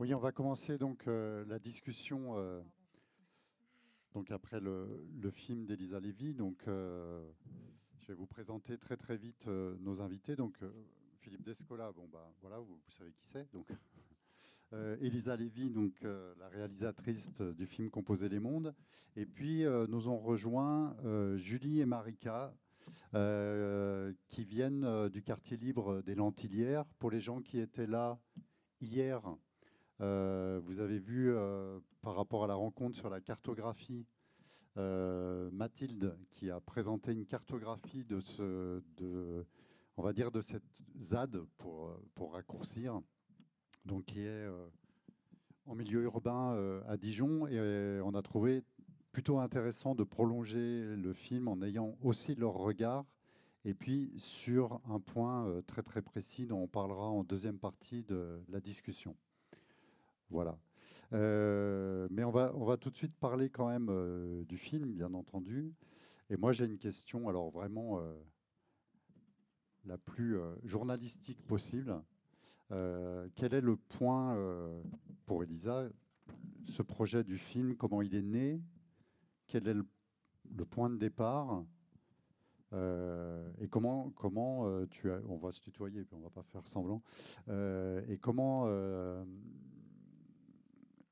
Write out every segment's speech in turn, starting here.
Oui, on va commencer donc euh, la discussion euh, donc après le, film d'Elisa Lévy. Donc, euh, je vais vous présenter très très vite nos invités. Donc, Philippe Descola, bon bah voilà, vous, savez qui c'est. Donc, Elisa Lévy, donc la réalisatrice du film Composer les mondes. Et puis nous ont rejoint Julie et Marika. qui viennent du quartier libre des Lentilières. Pour les gens qui étaient là hier, vous avez vu euh, par rapport à la rencontre sur la cartographie, euh, Mathilde qui a présenté une cartographie de ce, on va dire de cette ZAD pour, raccourcir, donc qui est euh, en milieu urbain euh, à Dijon, et euh, on a trouvé plutôt intéressant de prolonger le film en ayant aussi leur regard. Et puis sur un point euh, très très précis dont on parlera en deuxième partie de la discussion. Voilà. Euh, mais on va, on va tout de suite parler quand même euh, du film, bien entendu. Et moi, j'ai une question, alors vraiment euh, la plus journalistique possible. Quel est le point pour Elisa, ce projet du film, comment il est né? Quel est le, point de départ? Et comment, comment tu as, on va se tutoyer, puis on va pas faire semblant. Et comment,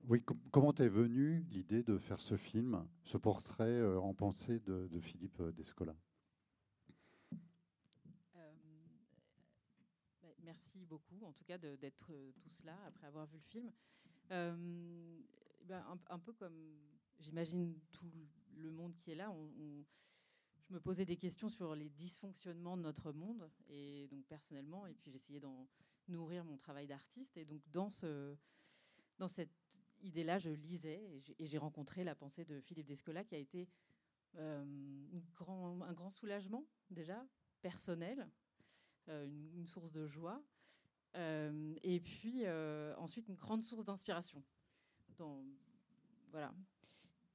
oui, com- comment t'es venue l'idée de faire ce film, ce portrait euh, en pensée de, Philippe euh, Descola? Euh, bah, merci beaucoup, en tout cas, d'être tous là après avoir vu le film. Ben, un, peu comme, j'imagine, tout le monde qui est là, je me posais des questions sur les dysfonctionnements de notre monde, et donc personnellement, et puis j'essayais d'en nourrir mon travail d'artiste. Et donc, dans, ce, dans cette idée-là, je lisais et j'ai- rencontré la pensée de Philippe Descola qui a été euh, un grand soulagement, déjà, personnel, euh, une, source de joie, euh, et puis ensuite une grande source d'inspiration. Voilà.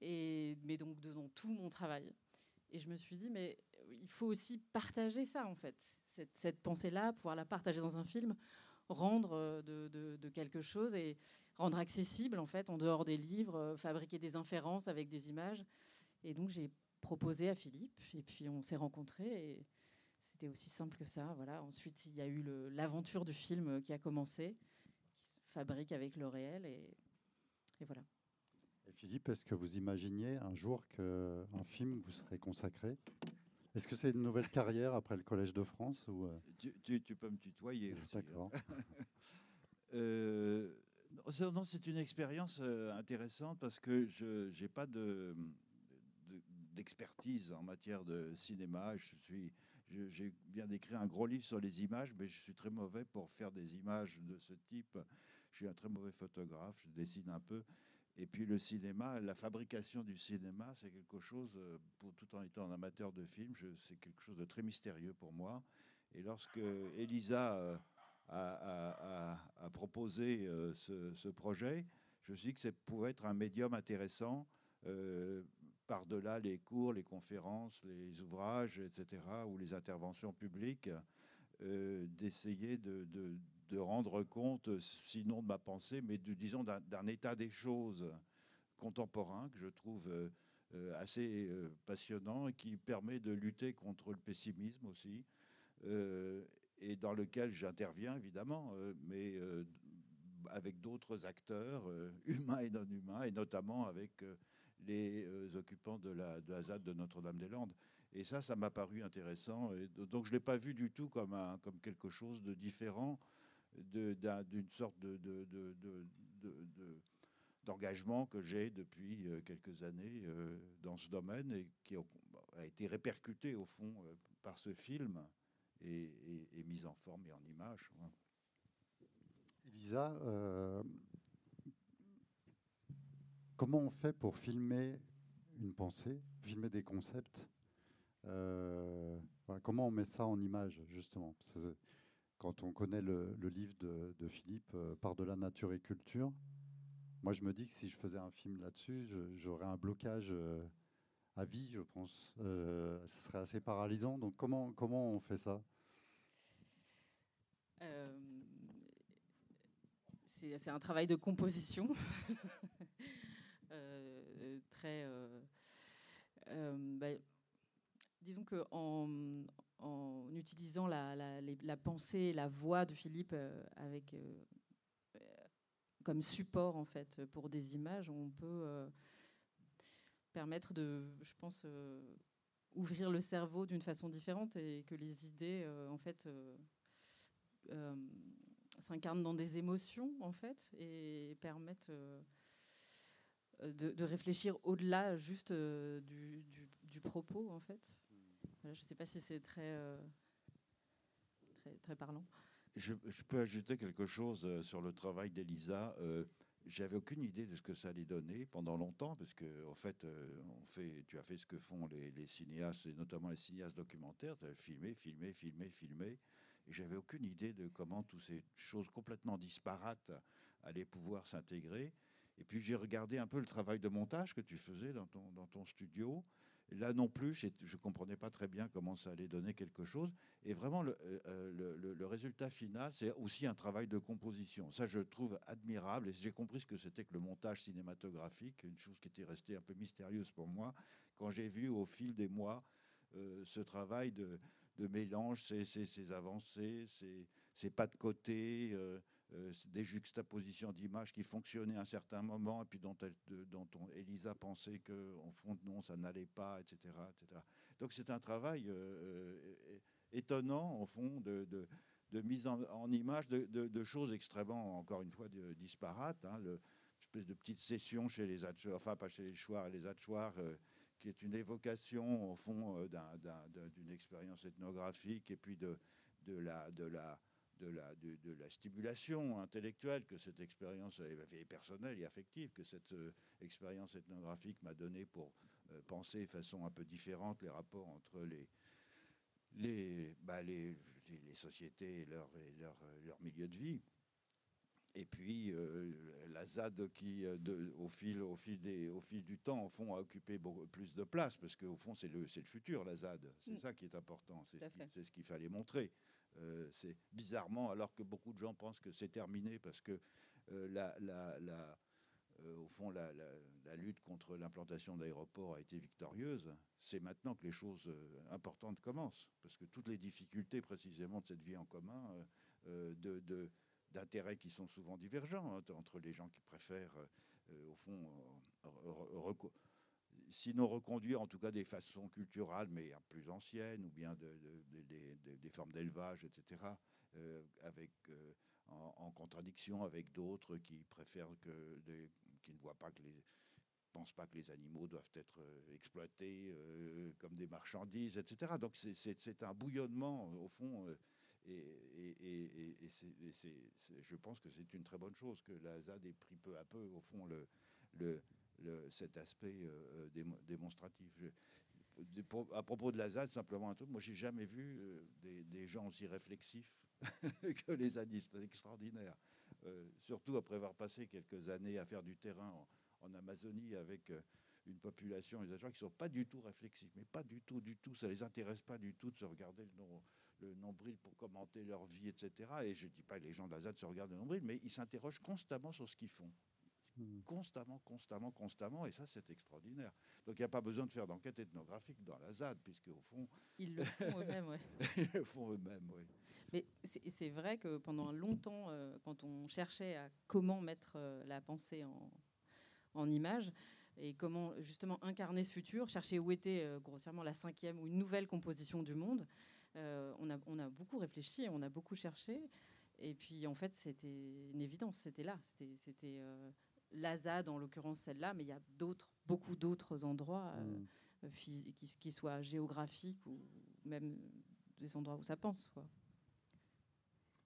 Mais donc dans tout mon travail. Et je me suis dit, mais il faut aussi partager ça, en fait. Cette pensée-là, pouvoir la partager dans un film, rendre euh, de, quelque chose et rendre accessible, en fait, en dehors des livres, euh, fabriquer des inférences avec des images. Et donc j'ai proposé à Philippe, et puis on s'est rencontrés, et c'était aussi simple que ça. Voilà. Ensuite, il y a eu l'aventure du film qui a commencé, qui se fabrique avec le réel, et, et voilà. Et Philippe, est-ce que vous imaginiez un jour qu'un film vous serait consacré? Est-ce que c'est une nouvelle carrière après le Collège de France ou euh, Tu, tu- tu peux me tutoyer aussi. D'accord. Euh, non, c'est- une expérience euh, intéressante parce que je n'ai pas de, de- d'expertise en matière de cinéma. Je suis, j'ai bien d'écrire un gros livre sur les images, mais je suis très mauvais pour faire des images de ce type. Je suis un très mauvais photographe, je dessine un peu. Et puis le cinéma, la fabrication du cinéma, c'est quelque chose, euh, pour, tout en étant un amateur de films, c'est quelque chose de très mystérieux pour moi. Et lorsque Elisa euh, a, proposé euh, ce, projet, je me suis dit que ça pouvait être un médium intéressant, par-delà les cours, les conférences, les ouvrages, etc., ou les interventions publiques, d'essayer de, de- de rendre compte, sinon de ma pensée, mais disons d'un état des choses contemporain que je trouve euh, euh, assez euh, passionnant et qui permet de lutter contre le pessimisme aussi, et dans lequel j'interviens évidemment, mais avec d'autres acteurs humains et non humains, et notamment avec les occupants de la, de la ZAD de Notre-Dame-des-Landes. Et ça, ça m'a paru intéressant. Donc je ne l'ai pas vu du tout comme, un, comme quelque chose de différent d'une sorte de, de- de- d'engagement que j'ai depuis euh, quelques années euh, dans ce domaine et qui a, été répercuté au fond euh, par ce film et, mis en forme et en image. voilà. Elisa, comment on fait pour filmer une pensée, filmer des concepts? Comment on met ça en image, justement? Quand on connaît le, livre de, de Philippe, euh, Par-delà nature et culture, moi je me dis que si je faisais un film là-dessus, j'aurais un blocage euh, à vie, je pense. Euh, ce serait assez paralysant. Donc comment, comment on fait ça? C'est c'est un travail de composition très. Bah, disons que en, en utilisant la, pensée, la voix de Philippe avec comme support en fait pour des images, on peut permettre de, je pense, ouvrir le cerveau d'une façon différente et que les idées, en fait, s'incarnent dans des émotions, en fait, et permettent de, réfléchir au-delà juste du, du, propos, en fait. Je ne sais pas si c'est très, très, très parlant. Je, peux ajouter quelque chose sur le travail d'Elisa j'avais aucune idée de ce que ça allait donner pendant longtemps, parce que en fait, euh, on fait, tu as fait ce que font les, cinéastes, et notamment les cinéastes documentaires, tu as filmé, filmé, filmé, filmé, et j'avais aucune idée de comment toutes ces choses complètement disparates allaient pouvoir s'intégrer. Et puis j'ai regardé un peu le travail de montage que tu faisais dans ton, dans ton studio, Là non plus, je ne comprenais pas très bien comment ça allait donner quelque chose. Et vraiment, le, euh, le, résultat final, c'est aussi un travail de composition. Ça, je trouve admirable. Et j'ai compris ce que c'était que le montage cinématographique, une chose qui était restée un peu mystérieuse pour moi, quand j'ai vu au fil des mois euh, ce travail de, mélange, ces, avancées, ces, pas de côté. Euh, euh, des juxtapositions d'images qui fonctionnaient à un certain moment et puis dont, on, Elisa pensait qu'en fond, non, ça n'allait pas, etc., etc. Donc c'est un travail euh, euh, étonnant, au fond, de, de, mise en, image de, choses extrêmement, encore une fois, disparates. Hein, le, espèce de petite session chez les Hatchoirs, enfin pas chez les Chouards, les qui est une évocation, au fond, d'une expérience ethnographique et puis de, de la... De la de la, de, la stimulation intellectuelle que cette expérience et personnelle et affective que cette euh, expérience ethnographique m'a donné pour euh, penser de façon un peu différente les rapports entre les les, bah, les, les, sociétés et leur, et leur, leur, milieu de vie. Et puis euh, la ZAD qui, de, au, fil, au, fil des, au fil du temps, au fond, a occupé beaucoup plus de place, parce qu'au fond, c'est le, le futur, la ZAD. C'est mm. ça qui est important, c'est ce qu'il fallait montrer. Euh, c'est bizarrement, alors que beaucoup de gens pensent que c'est terminé parce que euh, la, la, euh, au fond, la, lutte contre l'implantation d'aéroports a été victorieuse. C'est maintenant que les choses importantes commencent, parce que toutes les difficultés précisément de cette vie en commun, de, d'intérêts qui sont souvent divergents hein, entre les gens qui préfèrent, au fond, sinon reconduire en tout cas des façons culturelles, mais plus anciennes, ou bien des formes d'élevage, etc., euh, avec, euh, en, contradiction avec d'autres qui préfèrent que, qui ne voient pas que les pensent pas que les animaux doivent être euh, exploités comme des marchandises, etc. Donc c'est un bouillonnement au fond. et, je pense que c'est une très bonne chose que la ZAD ait pris peu à peu, au fond, le, cet aspect euh, euh, démonstratif. à propos de la ZAD, simplement un truc, moi j'ai jamais vu euh, des, gens aussi réflexifs que les zadistes, extraordinaire. surtout après avoir passé quelques années à faire du terrain en, Amazonie avec une population, les gens qui sont pas du tout réflexifs, mais pas du tout, du tout, ça les intéresse pas du tout de se regarder le, le nombril pour commenter leur vie, etc. Et je dis pas que les gens de la ZAD se regardent le nombril, mais ils s'interrogent constamment sur ce qu'ils font. Hmm. constamment, constamment, constamment, et ça c'est extraordinaire. Donc il n'y a pas besoin de faire d'enquête ethnographique dans la ZAD, puisque au fond... Ils le font eux-mêmes, oui. Ils le font eux-mêmes, oui. Mais c'est vrai que pendant longtemps, euh, quand on cherchait à comment mettre euh, la pensée en, en image, et comment justement incarner ce futur, chercher où était euh, grossièrement la cinquième ou une nouvelle composition du monde, on, a, on a beaucoup réfléchi, on a beaucoup cherché. Et puis en fait, c'était une évidence, c'était là. C'était Lazade, en l'occurrence celle-là, mais il y a d'autres, beaucoup d'autres endroits, euh, mm. euh, qui, qui, soient géographiques ou même des endroits où ça pense. Quoi.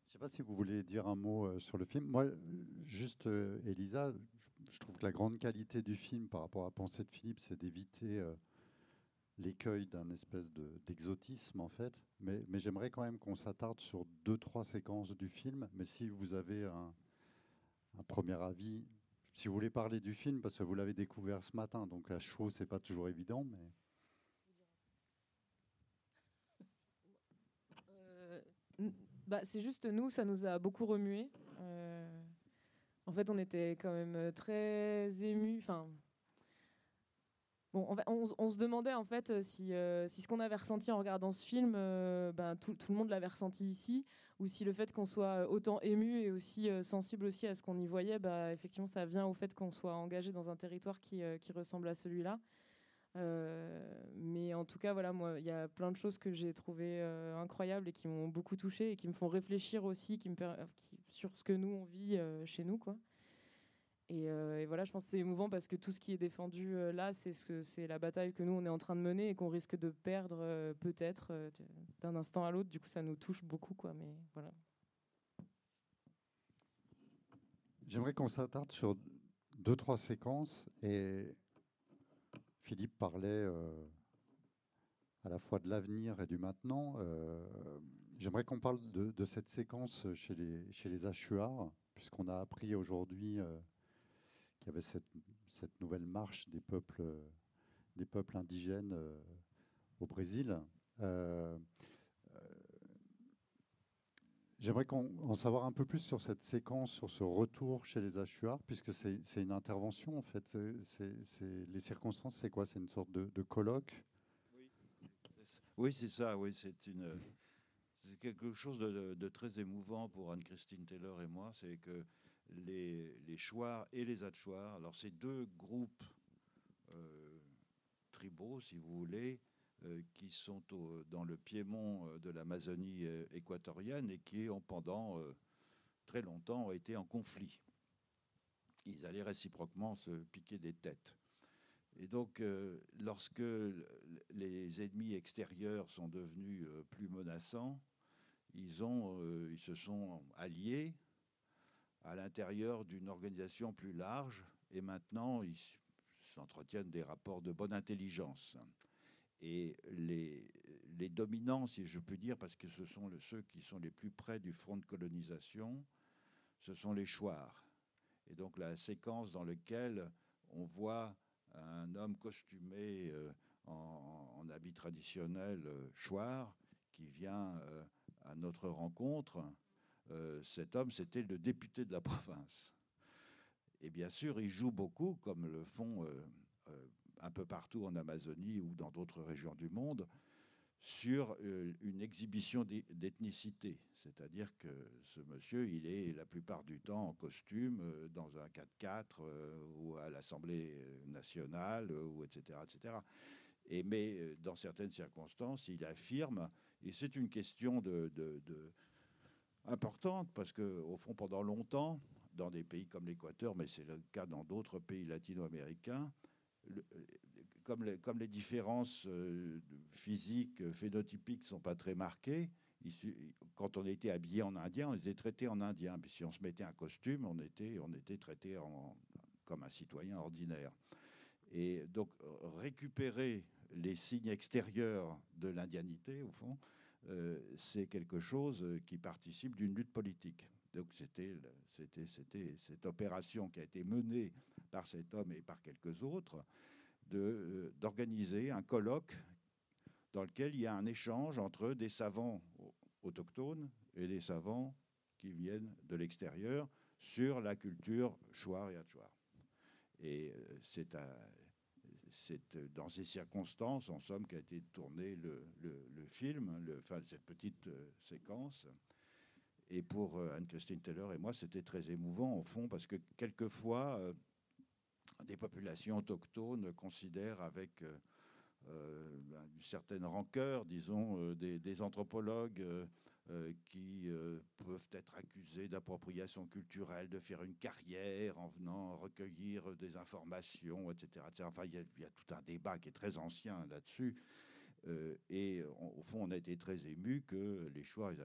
Je ne sais pas si vous voulez dire un mot euh, sur le film. Moi, juste, Elisa, je, trouve que la grande qualité du film par rapport à Pensée de Philippe, c'est d'éviter l'écueil d'un espèce d'exotisme, en fait. Mais, mais j'aimerais quand même qu'on s'attarde sur deux, trois séquences du film. Mais si vous avez un, un premier avis si vous voulez parler du film, parce que vous l'avez découvert ce matin, donc à chaud, c'est pas toujours évident, mais. Euh, bah, c'est juste nous, ça nous a beaucoup remué. Euh, fait, on était quand même très émus. Enfin, on, se demandait en fait si, si ce qu'on avait ressenti en regardant ce film, ben, tout, le monde l'avait ressenti ici, ou si le fait qu'on soit autant ému et aussi sensible aussi à ce qu'on y voyait, bah, effectivement, ça vient au fait qu'on soit engagé dans un territoire qui, ressemble à celui-là. Euh, mais en tout cas, voilà, moi, il y a plein de choses que j'ai trouvées euh, incroyables et qui m'ont beaucoup touché et qui me font réfléchir aussi, qui me sur ce que nous on vit euh, chez nous, quoi. Et, voilà, je pense que c'est émouvant parce que tout ce qui est défendu là, c'est ce c'est la bataille que nous on est en train de mener et qu'on risque de perdre peut-être d'un instant à l'autre. Du coup, ça nous touche beaucoup, quoi. Mais voilà. J'aimerais qu'on s'attarde sur deux trois séquences et Philippe parlait euh, à la fois de l'avenir et du maintenant. Euh, j'aimerais qu'on parle de, cette séquence chez les, chez puisqu'on a appris aujourd'hui euh, qu'il y avait cette, nouvelle marche des peuples, indigènes au Brésil. J'aimerais en savoir un peu plus sur cette séquence, sur ce retour chez les Achuars, puisque c'est une intervention en fait. les circonstances, c'est quoi? C'est une sorte de, colloque? Oui, c'est ça. Oui, c'est quelque chose de, très émouvant pour Anne-Christine Taylor et moi, c'est que les, les et les Achuars, alors ces deux groupes euh, tribaux, si vous voulez, euh, qui sont dans le piémont euh, de l'Amazonie équatorienne et qui ont pendant très longtemps été en conflit. Ils allaient réciproquement se piquer des têtes. Et donc, lorsque les ennemis extérieurs sont devenus plus menaçants, ils se sont alliés à l'intérieur d'une organisation plus large et maintenant ils s'entretiennent des rapports de bonne intelligence. Et les, les dominants, si je peux dire, parce que ce sont ceux qui sont les plus près du front de colonisation, ce sont les chouars. Et donc la séquence dans laquelle on voit un homme costumé euh, en, habit traditionnel euh, chouard qui vient euh, à notre rencontre, cet homme, c'était le député de la province. Et bien sûr, il joue beaucoup, comme le font un peu partout en Amazonie ou dans d'autres régions du monde, sur euh, une exhibition d'ethnicité. C'est-à-dire que ce monsieur, il est la plupart du temps en costume, euh, dans un 4x4 euh, ou à l'Assemblée nationale, ou etc., etc. Et, mais dans certaines circonstances, il affirme, et c'est une question de, importante, parce qu'au fond, pendant longtemps, dans des pays comme l'Équateur, mais c'est le cas dans d'autres pays latino-américains, comme, les, comme, les, différences euh, physiques, euh, phénotypiques ne sont pas très marquées, quand on était habillé en indien, on était traité en indien. Mais si on se mettait un costume, on était, on était traité en, comme un citoyen ordinaire. Et donc, récupérer les signes extérieurs de l'indianité, au fond, euh, c'est quelque chose qui participe d'une lutte politique. Donc, c'était cette opération qui a été menée par cet homme et par quelques autres, euh, d'organiser un colloque dans lequel il y a un échange entre des savants autochtones et des savants qui viennent de l'extérieur sur la culture chouar et. Et euh, c'est dans ces circonstances, en somme, qu'a été tourné le, film, le, enfin, cette petite euh, séquence. Et pour Anne-Christine Taylor et moi, c'était très émouvant, au fond, parce que quelquefois, des populations autochtones considèrent avec euh, euh, ben, une certaine rancœur, disons, euh, des, anthropologues qui peuvent être accusés d'appropriation culturelle, de faire une carrière en venant recueillir des informations, etc. Enfin, il y, a, tout un débat qui est très ancien là-dessus. et au fond, on a été très ému que les choix et les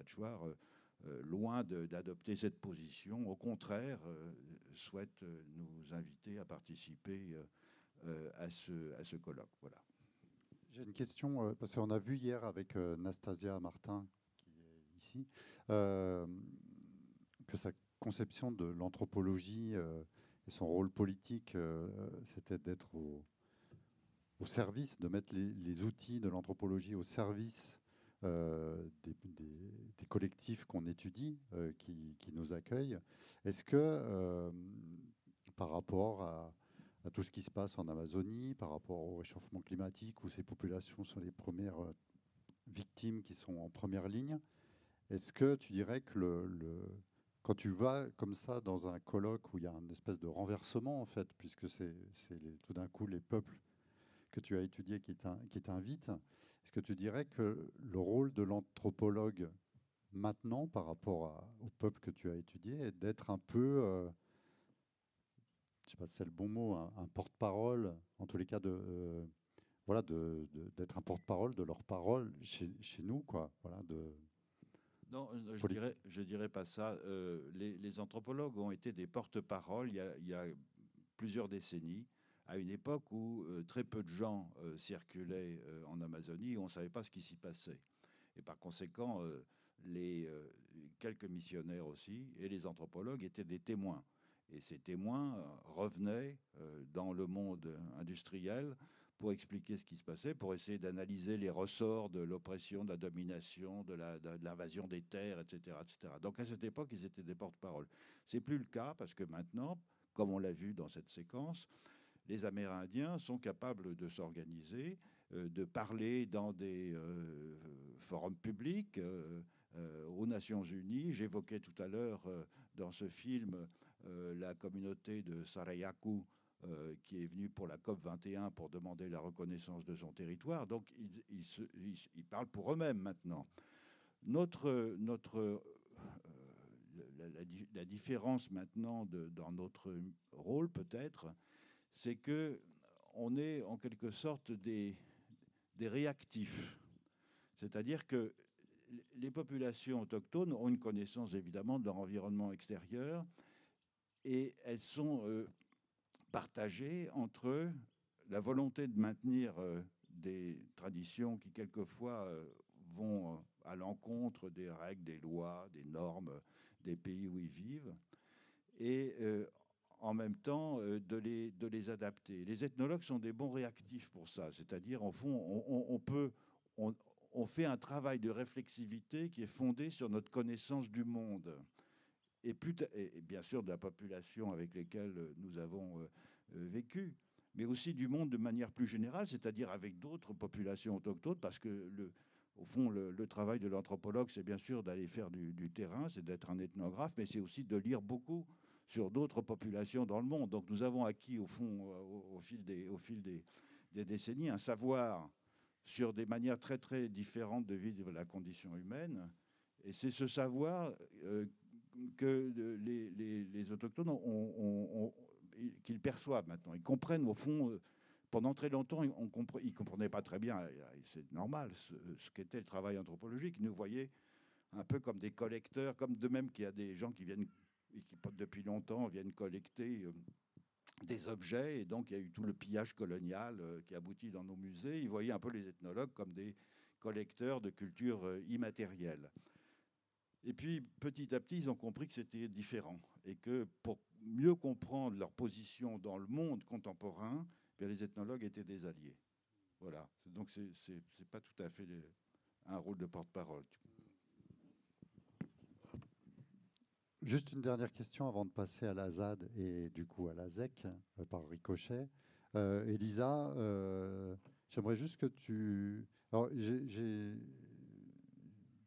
euh, loin d'adopter cette position, au contraire, euh, souhaite euh, nous inviter à participer à, ce, à ce colloque. Voilà. J'ai une question, parce qu'on a vu hier avec Nastasia Martin, ici, que sa conception de l'anthropologie et son rôle politique, c'était d'être au, service, de mettre les, outils de l'anthropologie au service euh, des, collectifs qu'on étudie, euh, qui, nous accueillent. Est-ce que, euh, par rapport à, tout ce qui se passe en Amazonie, par rapport au réchauffement climatique, où ces populations sont les premières euh, victimes qui sont en première ligne. Est-ce que tu dirais que le, quand tu vas comme ça dans un colloque où il y a une espèce de renversement, en fait, puisque c'est tout d'un coup les peuples que tu as étudiés qui t'invitent, est-ce que tu dirais que le rôle de l'anthropologue maintenant par rapport au peuple que tu as étudié est d'être un peu, euh, je ne sais pas si c'est le bon mot, un, porte-parole, en tous les cas de... Euh, voilà, d'être un porte-parole de leurs paroles chez, nous, quoi. Voilà, non, euh, je dirais, je dirais pas ça. les, anthropologues ont été des porte-parole il, il, y a plusieurs décennies, à une époque où très peu de gens circulaient en Amazonie on ne savait pas ce qui s'y passait. Et par conséquent, les quelques missionnaires aussi et les anthropologues étaient des témoins. Et ces témoins revenaient dans le monde industriel pour expliquer ce qui se passait, pour essayer d'analyser les ressorts de l'oppression, de la domination, de l'invasion des terres, etc., etc. Donc à cette époque, ils étaient des porte-parole. C'est plus le cas parce que maintenant, comme on l'a vu dans cette séquence, les Amérindiens sont capables de s'organiser, euh, de parler dans des euh, forums publics euh, aux Nations Unies. J'évoquais tout à l'heure dans ce film la communauté de Sarayaku euh, qui est venu pour la COP 21 pour demander la reconnaissance de son territoire. Donc ils, parlent pour eux-mêmes maintenant. Notre, euh, la, différence maintenant dans notre rôle peut-être, c'est que on est en quelque sorte des, des réactifs. C'est-à-dire que les populations autochtones ont une connaissance évidemment de leur environnement extérieur et elles sont euh, partagé entre la volonté de maintenir euh, des traditions qui quelquefois euh, vont euh, à l'encontre des règles, des lois, des normes des pays où ils vivent, et en même temps de, les, de les adapter. Les ethnologues sont des bons réactifs pour ça, c'est-à-dire en fond, on, peut, on, fait un travail de réflexivité qui est fondé sur notre connaissance du monde et, bien sûr de la population avec lesquelles nous avons euh, euh, vécu, mais aussi du monde de manière plus générale, c'est-à-dire avec d'autres populations autochtones, parce que au fond, le, travail de l'anthropologue, c'est bien sûr d'aller faire du, terrain, c'est d'être un ethnographe, mais c'est aussi de lire beaucoup sur d'autres populations dans le monde. Donc nous avons acquis, au fond, au, fil, des, au fil des, décennies, un savoir sur des manières très très différentes de vivre la condition humaine. Et c'est ce savoir euh, que les, autochtones qu'ils perçoivent maintenant. Ils comprennent au fond. Euh, pendant très longtemps, ils ne comprenaient pas très bien, c'est normal, ce, qu'était le travail anthropologique. Ils nous voyaient un peu comme des collecteurs, comme de même qu'il y a des gens qui viennent, qui depuis longtemps viennent collecter euh, des objets, et donc il y a eu tout le pillage colonial euh, qui aboutit dans nos musées. Ils voyaient un peu les ethnologues comme des collecteurs de cultures immatérielles. Et puis, petit à petit, ils ont compris que c'était différent et que pour mieux comprendre leur position dans le monde contemporain, bien, les ethnologues étaient des alliés. Voilà. Donc, ce n'est pas tout à fait un rôle de porte-parole. Juste une dernière question avant de passer à la ZAD et du coup à la ZEC euh, par ricochet. Euh, Elisa, euh, j'aimerais juste que tu. Alors, j'ai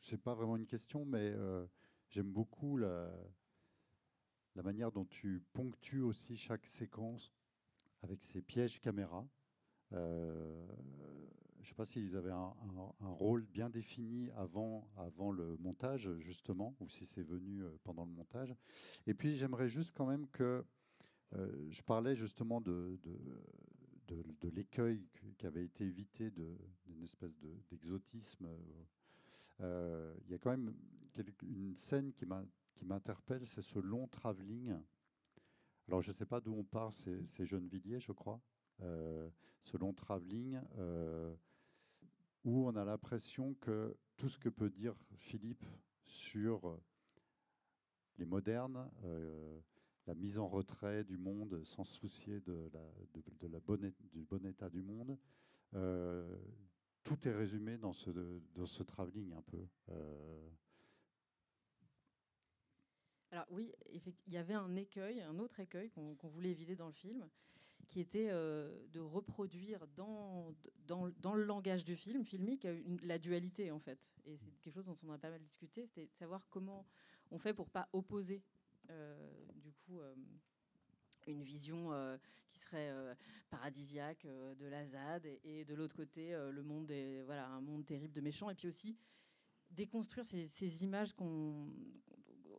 c'est pas vraiment une question, mais euh, j'aime beaucoup la, manière dont tu ponctues aussi chaque séquence avec ces pièges caméra. Euh, je ne sais pas s'ils avaient un, rôle bien défini avant, avant le montage, justement, ou si c'est venu euh, pendant le montage. Et puis, j'aimerais juste quand même que je parlais justement de, de, l'écueil qui avait été évité d'une espèce d'exotisme il y a quand même une scène qui m'interpelle, c'est ce long travelling. Alors je ne sais pas d'où on part, c'est Gennevilliers, je crois. Euh, ce long travelling euh, où on a l'impression que tout ce que peut dire Philippe sur les modernes, la mise en retrait du monde sans se soucier de, la bonne, du bon état du monde, tout est résumé dans ce, dans ce travelling un peu. Euh. Alors oui, il y avait un écueil, un autre écueil qu'on voulait éviter dans le film, qui était euh, de reproduire dans, le langage du film filmique la dualité en fait. Et c'est quelque chose dont on a pas mal discuté, c'était de savoir comment on fait pour pas opposer euh, du coup une vision qui serait paradisiaque de la ZAD et, de l'autre côté le monde est voilà un monde terrible de méchants et puis aussi déconstruire ces, images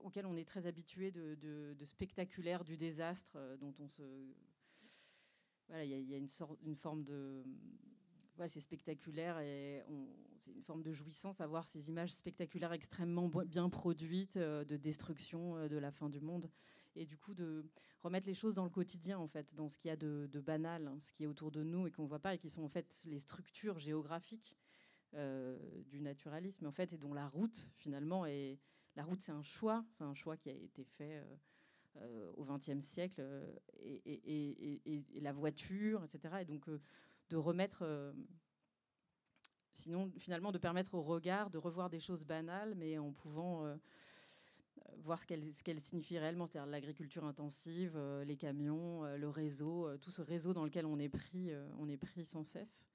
auxquelles on est très habitué de, de, de, spectaculaire du désastre dont on se voilà, il y, a une, sorte, une forme de. Voilà, c'est spectaculaire et c'est une forme de jouissance à voir ces images spectaculaires extrêmement bien produites euh, de destruction euh, de la fin du monde. Et du coup, de remettre les choses dans le quotidien, en fait, dans ce qu'il y a de, banal, hein, ce qui est autour de nous et qu'on ne voit pas et qui sont en fait les structures géographiques euh, du naturalisme, en fait, et dont la route, finalement, est. La route, c'est un choix, c'est un choix qui a été fait. Euh, au XXe siècle euh, et, la voiture, etc. Et donc euh, de remettre, sinon finalement de permettre au regard de revoir des choses banales, mais en pouvant voir ce qu'elle signifie réellement, c'est-à-dire l'agriculture intensive, les camions, le réseau, tout ce réseau dans lequel on est pris, on est pris sans cesse.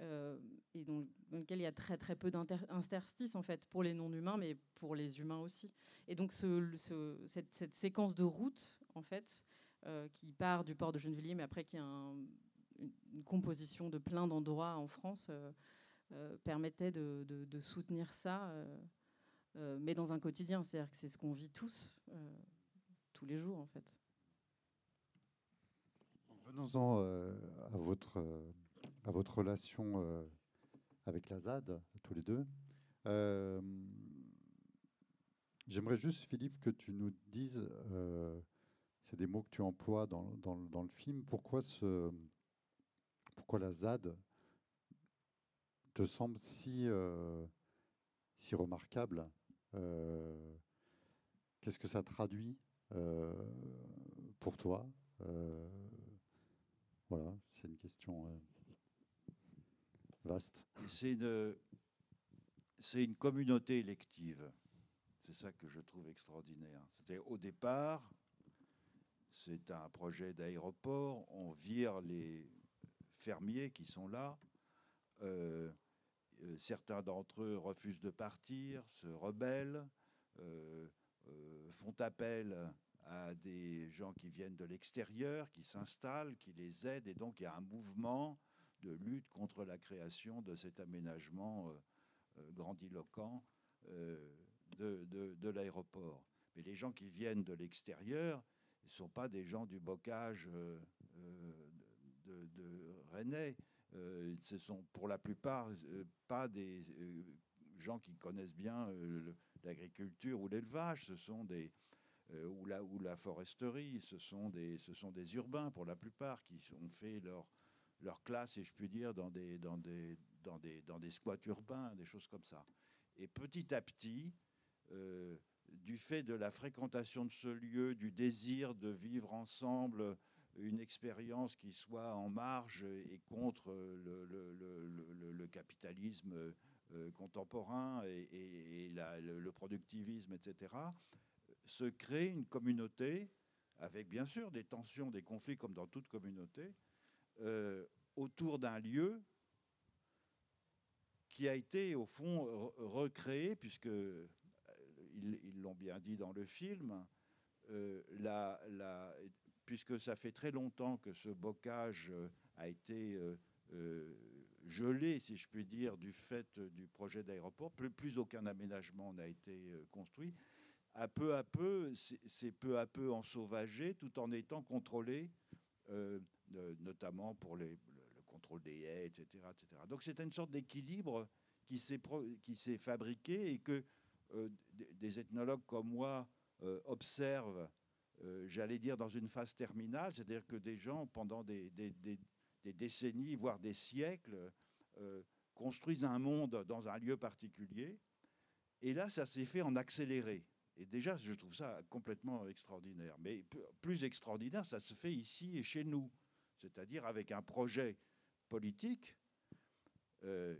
Euh, et dans, lequel il y a très très peu d'interstices en fait pour les non-humains, mais pour les humains aussi. Et donc ce, cette, séquence de route en fait euh, qui part du port de Gennevilliers, mais après qui a une, composition de plein d'endroits en France, euh, permettait de, soutenir ça, mais dans un quotidien. C'est-à-dire que c'est ce qu'on vit tous tous les jours en fait. Venons-en à votre à votre relation euh, avec la ZAD, tous les deux. Euh, j'aimerais juste, Philippe, que tu nous dises, euh, c'est des mots que tu emploies dans, dans, le film, pourquoi, ce, pourquoi la ZAD te semble si, si remarquable? Qu'est-ce que ça traduit pour toi Voilà, c'est une question. Une, c'est une communauté élective. C'est ça que je trouve extraordinaire. C'était au départ, c'est un projet d'aéroport. On vire les fermiers qui sont là. Euh, euh, certains d'entre eux refusent de partir, se rebellent, euh, font appel à des gens qui viennent de l'extérieur, qui s'installent, qui les aident, et donc il y a un mouvement de lutte contre la création de cet aménagement euh, euh, grandiloquent euh, de, l'aéroport. Mais les gens qui viennent de l'extérieur ne sont pas des gens du bocage de, de, Rennais. Ce sont pour la plupart pas des gens qui connaissent bien l'agriculture ou l'élevage. Ce sont des ou la, ou la foresterie. Ce sont des ce sont des urbains pour la plupart qui ont fait leur leur classe, si je puis dire, dans des, dans des, dans des, dans des squats urbains, des choses comme ça. Et petit à petit, euh, du fait de la fréquentation de ce lieu, du désir de vivre ensemble une expérience qui soit en marge et contre le, capitalisme euh, contemporain et, le, productivisme, etc., se crée une communauté avec bien sûr des tensions, des conflits comme dans toute communauté, euh, autour d'un lieu qui a été au fond recréé, puisque euh, ils l'ont bien dit dans le film, la, puisque ça fait très longtemps que ce bocage a été gelé, si je puis dire, du fait du projet d'aéroport, plus, aucun aménagement n'a été construit. À peu à peu, c'est peu à peu ensauvagé, tout en étant contrôlé notamment pour le, contrôle des haies, etc. etc. Donc c'est une sorte d'équilibre qui s'est fabriqué et que euh, des ethnologues comme moi euh, observent, euh, j'allais dire, dans une phase terminale, c'est-à-dire que des gens, pendant des, décennies, voire des siècles, construisent un monde dans un lieu particulier. Et là, ça s'est fait en accéléré. Et déjà, je trouve ça complètement extraordinaire. Mais plus extraordinaire, ça se fait ici et chez nous c'est-à-dire avec un projet politique euh,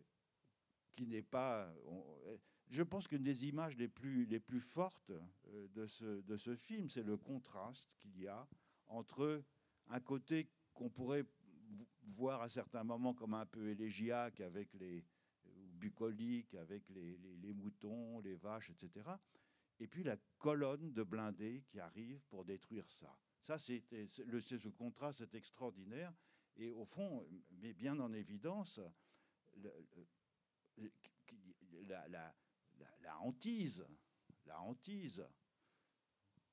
qui n'est pas... je pense qu'une des images les plus, les plus fortes de ce, de ce film, c'est le contraste qu'il y a entre un côté qu'on pourrait voir à certains moments comme un peu élégiaque avec les bucoliques, avec les, les, moutons, les vaches, etc. Et puis la colonne de blindés qui arrive pour détruire ça. Ça, c'est ce contraste est extraordinaire. Et au fond, met bien en évidence la, la, hantise, la hantise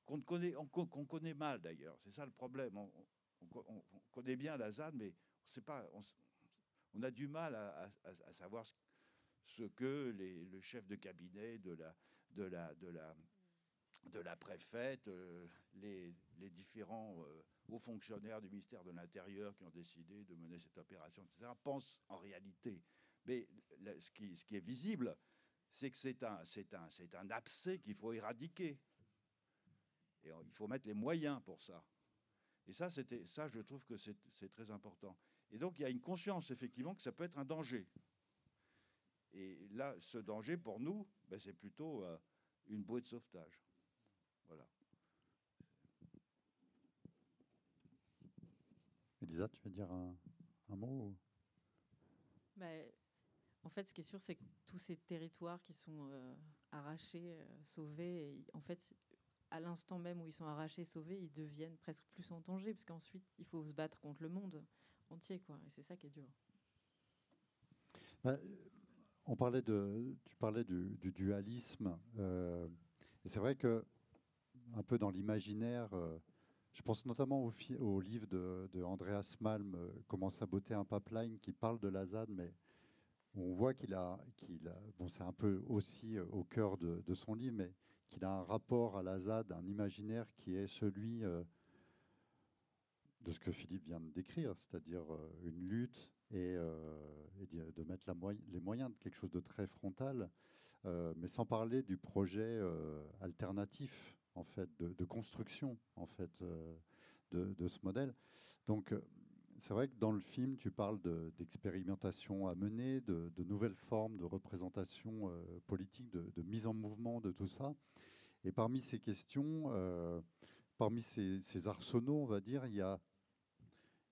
qu'on connaît, mal d'ailleurs. C'est ça le problème. On, on, connaît bien la ZAD, mais on sait pas. A du mal à, savoir ce, que les, le chef de cabinet de la, préfète, euh, les, différents euh, hauts fonctionnaires du ministère de l'Intérieur qui ont décidé de mener cette opération, etc., pensent en réalité. Mais ce qui est visible, c'est que c'est un, c'est un, c'est un abcès qu'il faut éradiquer. Et il faut mettre les moyens pour ça. Et ça, c'était, ça, je trouve que c'est, très important. Et donc, il y a une conscience, effectivement, que ça peut être un danger. Et là, ce danger, pour nous, ben, c'est plutôt euh, une bouée de sauvetage. Voilà. Elisa, tu veux dire un, mot ben, En fait, ce qui est sûr, c'est que tous ces territoires qui sont euh, arrachés, euh, sauvés, en fait, à l'instant même où ils sont arrachés, sauvés, ils deviennent presque plus en danger, parce qu'ensuite, il faut se battre contre le monde entier, quoi. Et c'est ça qui est dur. Bah, on parlait de, tu parlais du, dualisme, euh, c'est vrai que un peu dans l'imaginaire, je pense notamment au, livre de, Andreas Malm, Comment saboter un pipeline, qui parle de la ZAD, mais on voit qu'il a, qu'il bon, c'est un peu aussi au cœur de, de son livre, mais qu'il a un rapport à la ZAD, un imaginaire qui est celui euh, de ce que Philippe vient de décrire, c'est-à-dire euh, une lutte et, euh, de mettre les moyens de quelque chose de très frontal, mais sans parler du projet alternatif en fait de, construction en fait de, ce modèle. Donc c'est vrai que dans le film, tu parles d'expérimentation à mener, de, nouvelles formes de représentation politique, de, mise en mouvement de tout ça. Et parmi ces questions, euh, parmi ces, arsenaux, on va dire, il y a,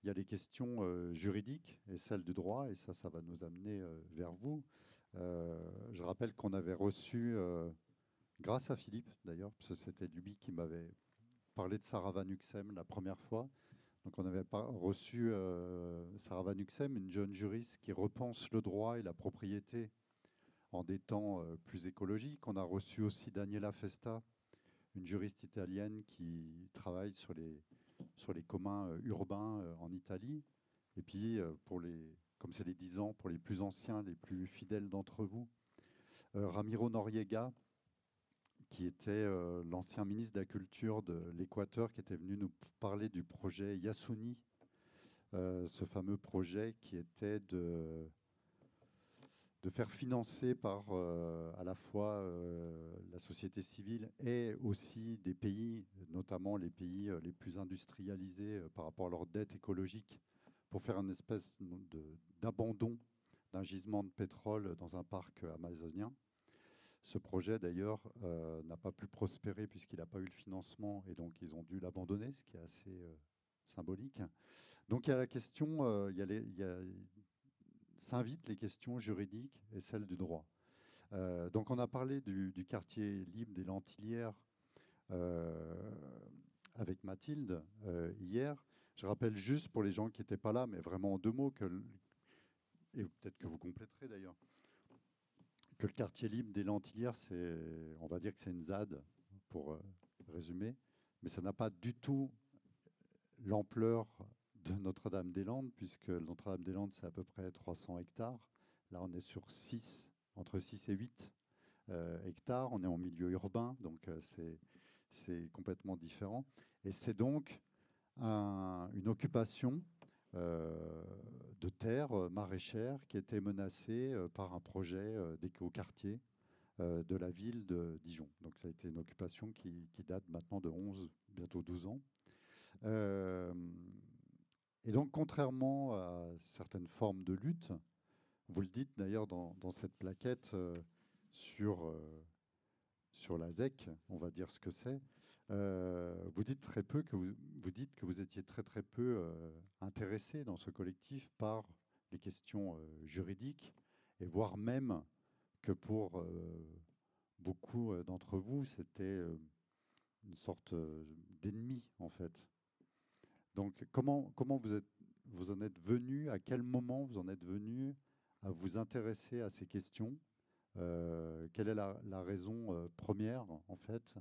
les questions euh, juridiques et celles du droit, et ça, ça va nous amener euh, vers vous. je rappelle qu'on avait reçu, grâce à Philippe d'ailleurs, parce que c'était lui qui m'avait parlé de Sarah Van la première fois. Donc on avait reçu Sarah Van une jeune juriste qui repense le droit et la propriété en des temps euh, plus écologiques. On a reçu aussi Daniela Festa, une juriste italienne qui travaille sur les, sur les communs euh, urbains euh, en Italie. Et puis, pour les, comme c'est les 10 ans, pour les plus anciens, les plus fidèles d'entre vous, Ramiro Noriega, qui était l'ancien ministre de la Culture de l'Équateur, qui était venu nous parler du projet Yasuni, ce fameux projet qui était de de faire financer par euh, à la fois euh, la société civile et aussi des pays, notamment les pays euh, les plus industrialisés par rapport à leur dette écologique, pour faire une espèce d'abandon d'un gisement de pétrole dans un parc amazonien. Ce projet, d'ailleurs, n'a pas pu prospérer puisqu'il n'a pas eu le financement et donc ils ont dû l'abandonner, ce qui est assez symbolique. Donc il y a la question, il y a, les, s'invitent les questions juridiques et celles du droit. Euh, donc on a parlé du, quartier libre des Lentilières euh, avec Mathilde euh, hier. Je rappelle juste pour les gens qui n'étaient pas là, mais vraiment en deux mots, et peut-être que vous compléterez d'ailleurs, que le quartier libre des Lentilières, c'est, on va dire que c'est une ZAD, pour résumer, mais ça n'a pas du tout l'ampleur de Notre-Dame-des-Landes, puisque Notre-Dame-des-Landes, c'est à peu près 300 hectares. Là, on est sur 6, entre 6 et 8 euh, hectares. On est en milieu urbain, donc euh, c'est complètement différent. Et c'est donc une occupation euh, de terres maraîchères qui était menacée par un projet d'éco-quartier de la ville de Dijon. Donc ça a été une occupation qui, date maintenant de 11, bientôt 12 ans. Et donc, contrairement à certaines formes de lutte, vous le dites d'ailleurs dans, cette plaquette, euh, sur, sur la ZEC, on va dire ce que c'est. Vous dites très peu que vous, dites que vous étiez très très peu intéressé dans ce collectif par les questions juridiques et voire même que pour beaucoup d'entre vous, c'était une sorte d'ennemi en fait. Donc comment, comment vous, êtes, vous en êtes venu, à quel moment vous en êtes venu à vous intéresser à ces questions? Euh, Quelle est la, raison euh, première en fait?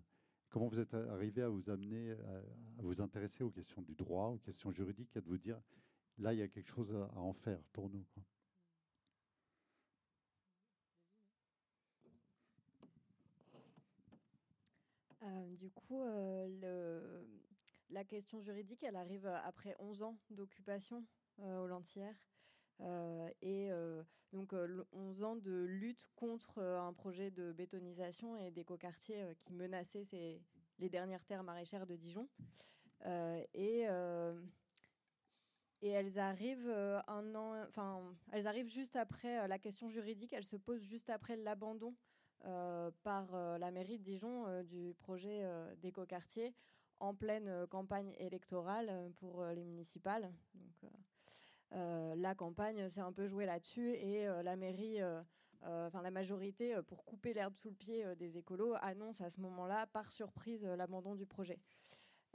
Comment vous êtes arrivé à vous amener à, vous intéresser aux questions du droit, aux questions juridiques, et de vous dire là il y a quelque chose à, en faire pour nous euh, du coup, le, la question juridique, elle arrive après 11 ans d'occupation euh, au Lentière. Euh, et euh, donc 11 ans de lutte contre un projet de bétonisation et d'écoquartier qui menaçait les dernières terres maraîchères de Dijon. et elles arrivent un an, enfin, elles arrivent juste après la question juridique. Elle se pose juste après l'abandon par la mairie de Dijon du projet d'écoquartier en pleine euh, campagne électorale euh, pour euh, les municipales. La campagne s'est un peu jouée là-dessus et la mairie, enfin la majorité, pour couper l'herbe sous le pied des écolos, annonce à ce moment-là, par surprise, l'abandon du projet.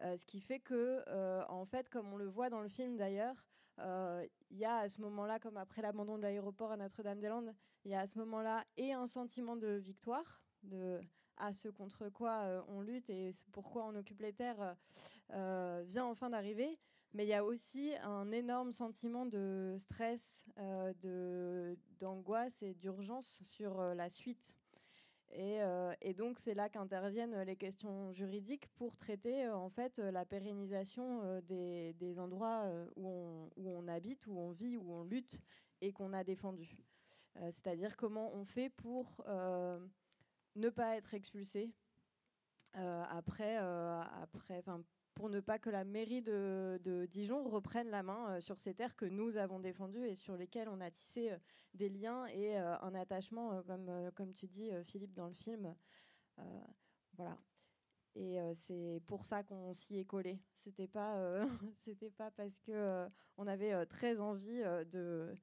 ce qui fait que, en fait, comme on le voit dans le film d'ailleurs, il y a à ce moment-là, comme après l'abandon de l'aéroport à Notre-Dame-des-Landes, il y a à ce moment-là et un sentiment de victoire, à ce contre quoi euh, on lutte et pourquoi on occupe les terres euh, euh, vient enfin d'arriver. Mais il y a aussi un énorme sentiment de stress, d'angoisse et d'urgence sur la suite. Et, donc c'est là qu'interviennent les questions juridiques pour traiter en fait la pérennisation des, endroits où on, où, on, habite, où on vit, où on lutte et qu'on a défendu. C'est-à-dire comment on fait pour ne pas être expulsé. Euh, après, euh, après, pour ne pas que la mairie de, Dijon reprenne la main euh, sur ces terres que nous avons défendues et sur lesquelles on a tissé des liens et un attachement, comme, comme tu dis, Philippe, dans le film. voilà. Et c'est pour ça qu'on s'y est collé. C'était pas, pas parce que on avait très envie de,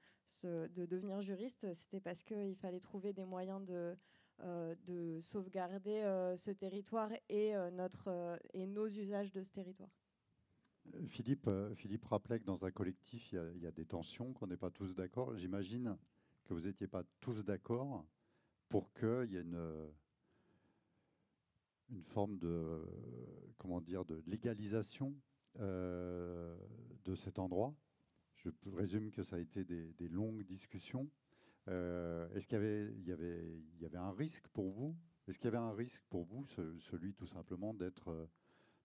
de devenir juriste. C'était parce qu'il fallait trouver des moyens de euh, de sauvegarder euh, ce territoire et, euh, notre, et nos usages de ce territoire. Philippe, Philippe rappelait que dans un collectif, il y a, des tensions, qu'on n'est pas tous d'accord. J'imagine que vous n'étiez pas tous d'accord pour qu'il y ait une, une forme de, comment dire, de légalisation de cet endroit. Je présume que ça a été des longues discussions. Euh, est-ce qu'il y avait, il y, avait, un risque pour vous? Est-ce qu'il y avait un risque pour vous, celui tout simplement d'être, euh,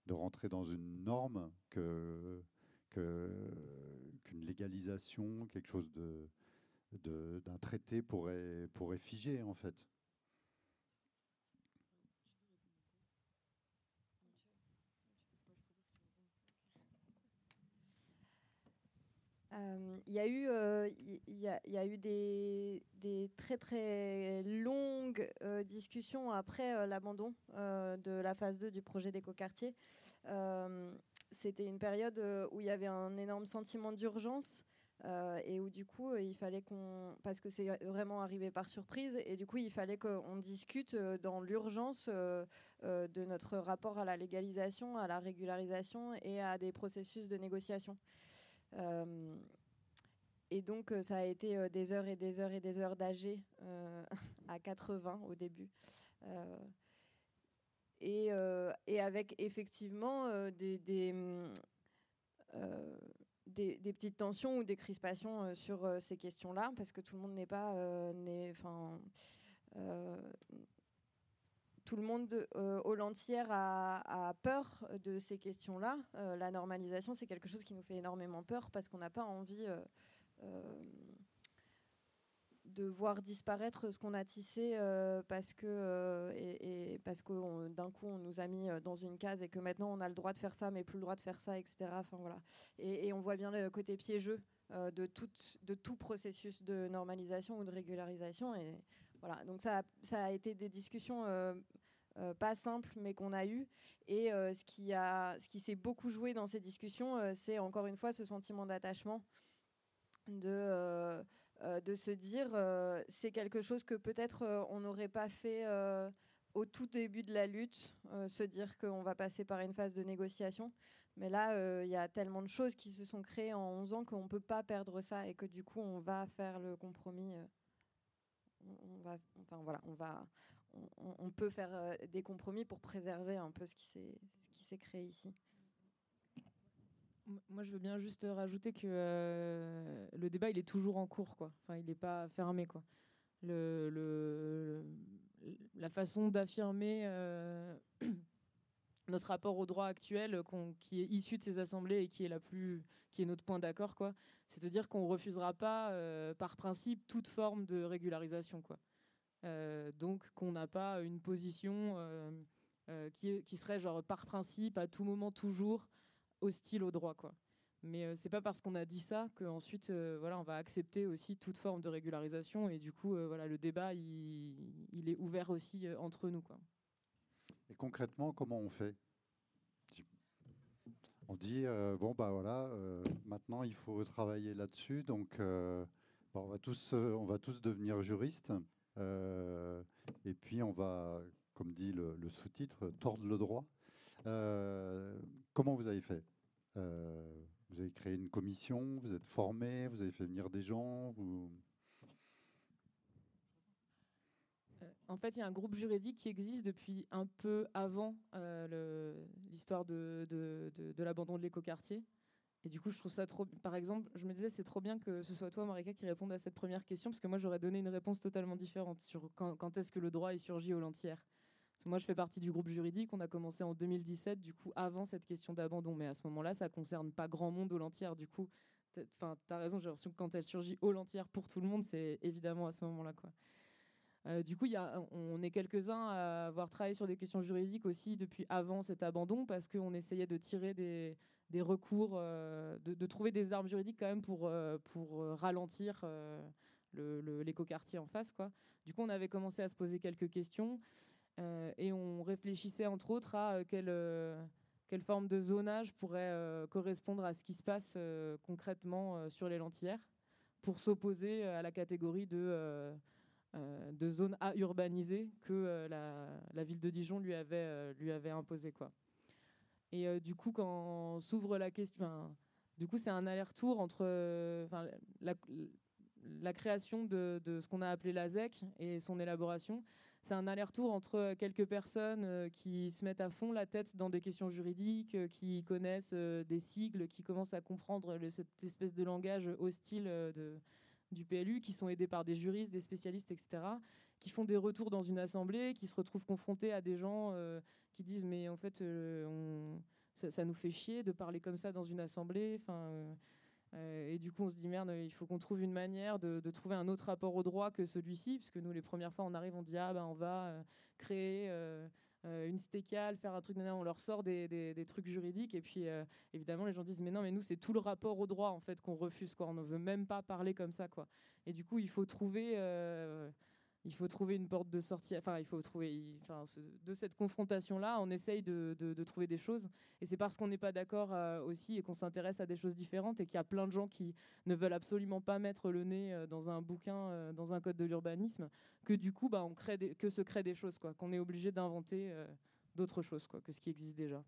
de rentrer dans une norme que, qu'une légalisation, quelque chose de, d'un traité pourrait, pourrait figer en fait? Il y a eu, euh, des, très très longues euh, discussions après l'abandon de la phase 2 du projet d'écoquartier. C'était une période où il y avait un énorme sentiment d'urgence. et où du coup il fallait qu'on parce que c'est vraiment arrivé par surprise et du coup il fallait qu'on discute dans l'urgence de notre rapport à la légalisation, à la régularisation et à des processus de négociation. Euh, et donc, euh, ça a été euh, des heures et des heures et des heures d'AG à 80 au début. Et, avec effectivement des, des, petites tensions ou des crispations sur ces questions-là, parce que tout le monde n'est pas, enfin, tout le monde euh, au Lentière a, peur de ces questions-là. Euh, la normalisation, c'est quelque chose qui nous fait énormément peur parce qu'on n'a pas envie euh, de voir disparaître ce qu'on a tissé parce que et, parce que d'un coup on nous a mis dans une case et que maintenant on a le droit de faire ça mais plus le droit de faire ça etc enfin voilà. Et, on voit bien le côté piégeux de tout de tout processus de normalisation ou de régularisation. Et voilà, donc ça a été des discussions pas simples, mais qu'on a eues. Et ce qui, a, ce qui s'est beaucoup joué dans ces discussions, c'est encore une fois ce sentiment d'attachement, de, de se dire c'est quelque chose que peut-être on n'aurait pas fait au tout début de la lutte, se dire qu'on va passer par une phase de négociation. Mais là, il y a tellement de choses qui se sont créées en 11 ans qu'on ne peut pas perdre ça et que du coup, on va faire le compromis. on va, enfin voilà, on va, on, peut faire des compromis pour préserver un peu ce qui s'est créé ici. Moi, je veux bien juste rajouter que le débat, il est toujours en cours, quoi. Enfin, il n'est pas fermé, quoi. La façon d'affirmer notre rapport au droit actuel qui est issu de ces assemblées et qui est notre point d'accord quoi c'est de dire qu'on refusera pas euh, par principe toute forme de régularisation quoi euh, donc qu'on n'a pas une position euh, qui, qui serait genre par principe à tout moment toujours hostile au droit quoi. Mais c'est pas parce qu'on a dit ça qu'ensuite voilà on va accepter aussi toute forme de régularisation et du coup voilà le débat il, est ouvert aussi entre nous quoi. Et concrètement, comment on fait? On dit euh, bon bah voilà, euh, maintenant il faut travailler là-dessus, donc euh, on va tous on va tous devenir juristes et puis on va, comme dit le, sous-titre, tordre le droit. comment vous avez fait? Vous avez créé une commission, vous êtes formé, vous avez fait venir des gens, En fait, il y a un groupe juridique qui existe depuis un peu avant euh, l'histoire de, l'abandon de l'écoquartier. Et du coup, je trouve ça trop. Par exemple, je me disais, c'est trop bien que ce soit toi, Marika, qui réponde à cette première question, parce que moi, j'aurais donné une réponse totalement différente sur quand, est-ce que le droit est surgi au lentière. Moi, je fais partie du groupe juridique. On a commencé en 2017, du coup, avant cette question d'abandon. Mais à ce moment-là, ça concerne pas grand monde au lentière. Du coup, tu as raison, j'ai l'impression que quand elle surgit au lentière pour tout le monde, c'est évidemment à ce moment-là. Euh, du coup, y a, on est quelques-uns à avoir travaillé sur des questions juridiques aussi depuis avant cet abandon, parce qu'on essayait de tirer des, recours, euh, de, trouver des armes juridiques quand même pour, euh, pour ralentir l'écoquartier en face. Quoi. Du coup, on avait commencé à se poser quelques questions et on réfléchissait entre autres à quelle, quelle forme de zonage pourrait correspondre à ce qui se passe concrètement sur les lentières pour s'opposer à la catégorie de euh, de zones à urbaniser que euh, la, ville de Dijon lui avait, euh, lui avait imposé. Quoi. Et du coup, quand s'ouvre la question, du coup, c'est un aller-retour entre la, la, création de, ce qu'on a appelé la ZEC et son élaboration. C'est un aller-retour entre quelques personnes qui se mettent à fond la tête dans des questions juridiques, qui connaissent des sigles, qui commencent à comprendre cette espèce de langage hostile du PLU qui sont aidés par des juristes, des spécialistes, etc., qui font des retours dans une assemblée, qui se retrouvent confrontés à des gens euh, qui disent mais en fait euh, ça, nous fait chier de parler comme ça dans une assemblée. Enfin, euh, et du coup on se dit merde, il faut qu'on trouve une manière de, trouver un autre rapport au droit que celui-ci, puisque nous les premières fois on arrive, on dit ah ben on va créer une stécale, faire un truc, on leur sort des, des, trucs juridiques. Et puis, évidemment, les gens disent, mais non, mais nous, c'est tout le rapport au droit, en fait, qu'on refuse, quoi. On ne veut même pas parler comme ça, quoi. Et du coup, il faut trouver il faut trouver une porte de sortie. Enfin, il faut trouver. De cette confrontation-là, on essaye de, trouver des choses. Et c'est parce qu'on n'est pas d'accord euh, aussi et qu'on s'intéresse à des choses différentes et qu'il y a plein de gens qui ne veulent absolument pas mettre le nez euh, dans un bouquin, euh, dans un code de l'urbanisme, que du coup, bah, on crée que se créent des choses, quoi. Qu'on est obligé d'inventer d'autres choses, quoi, que ce qui existe déjà.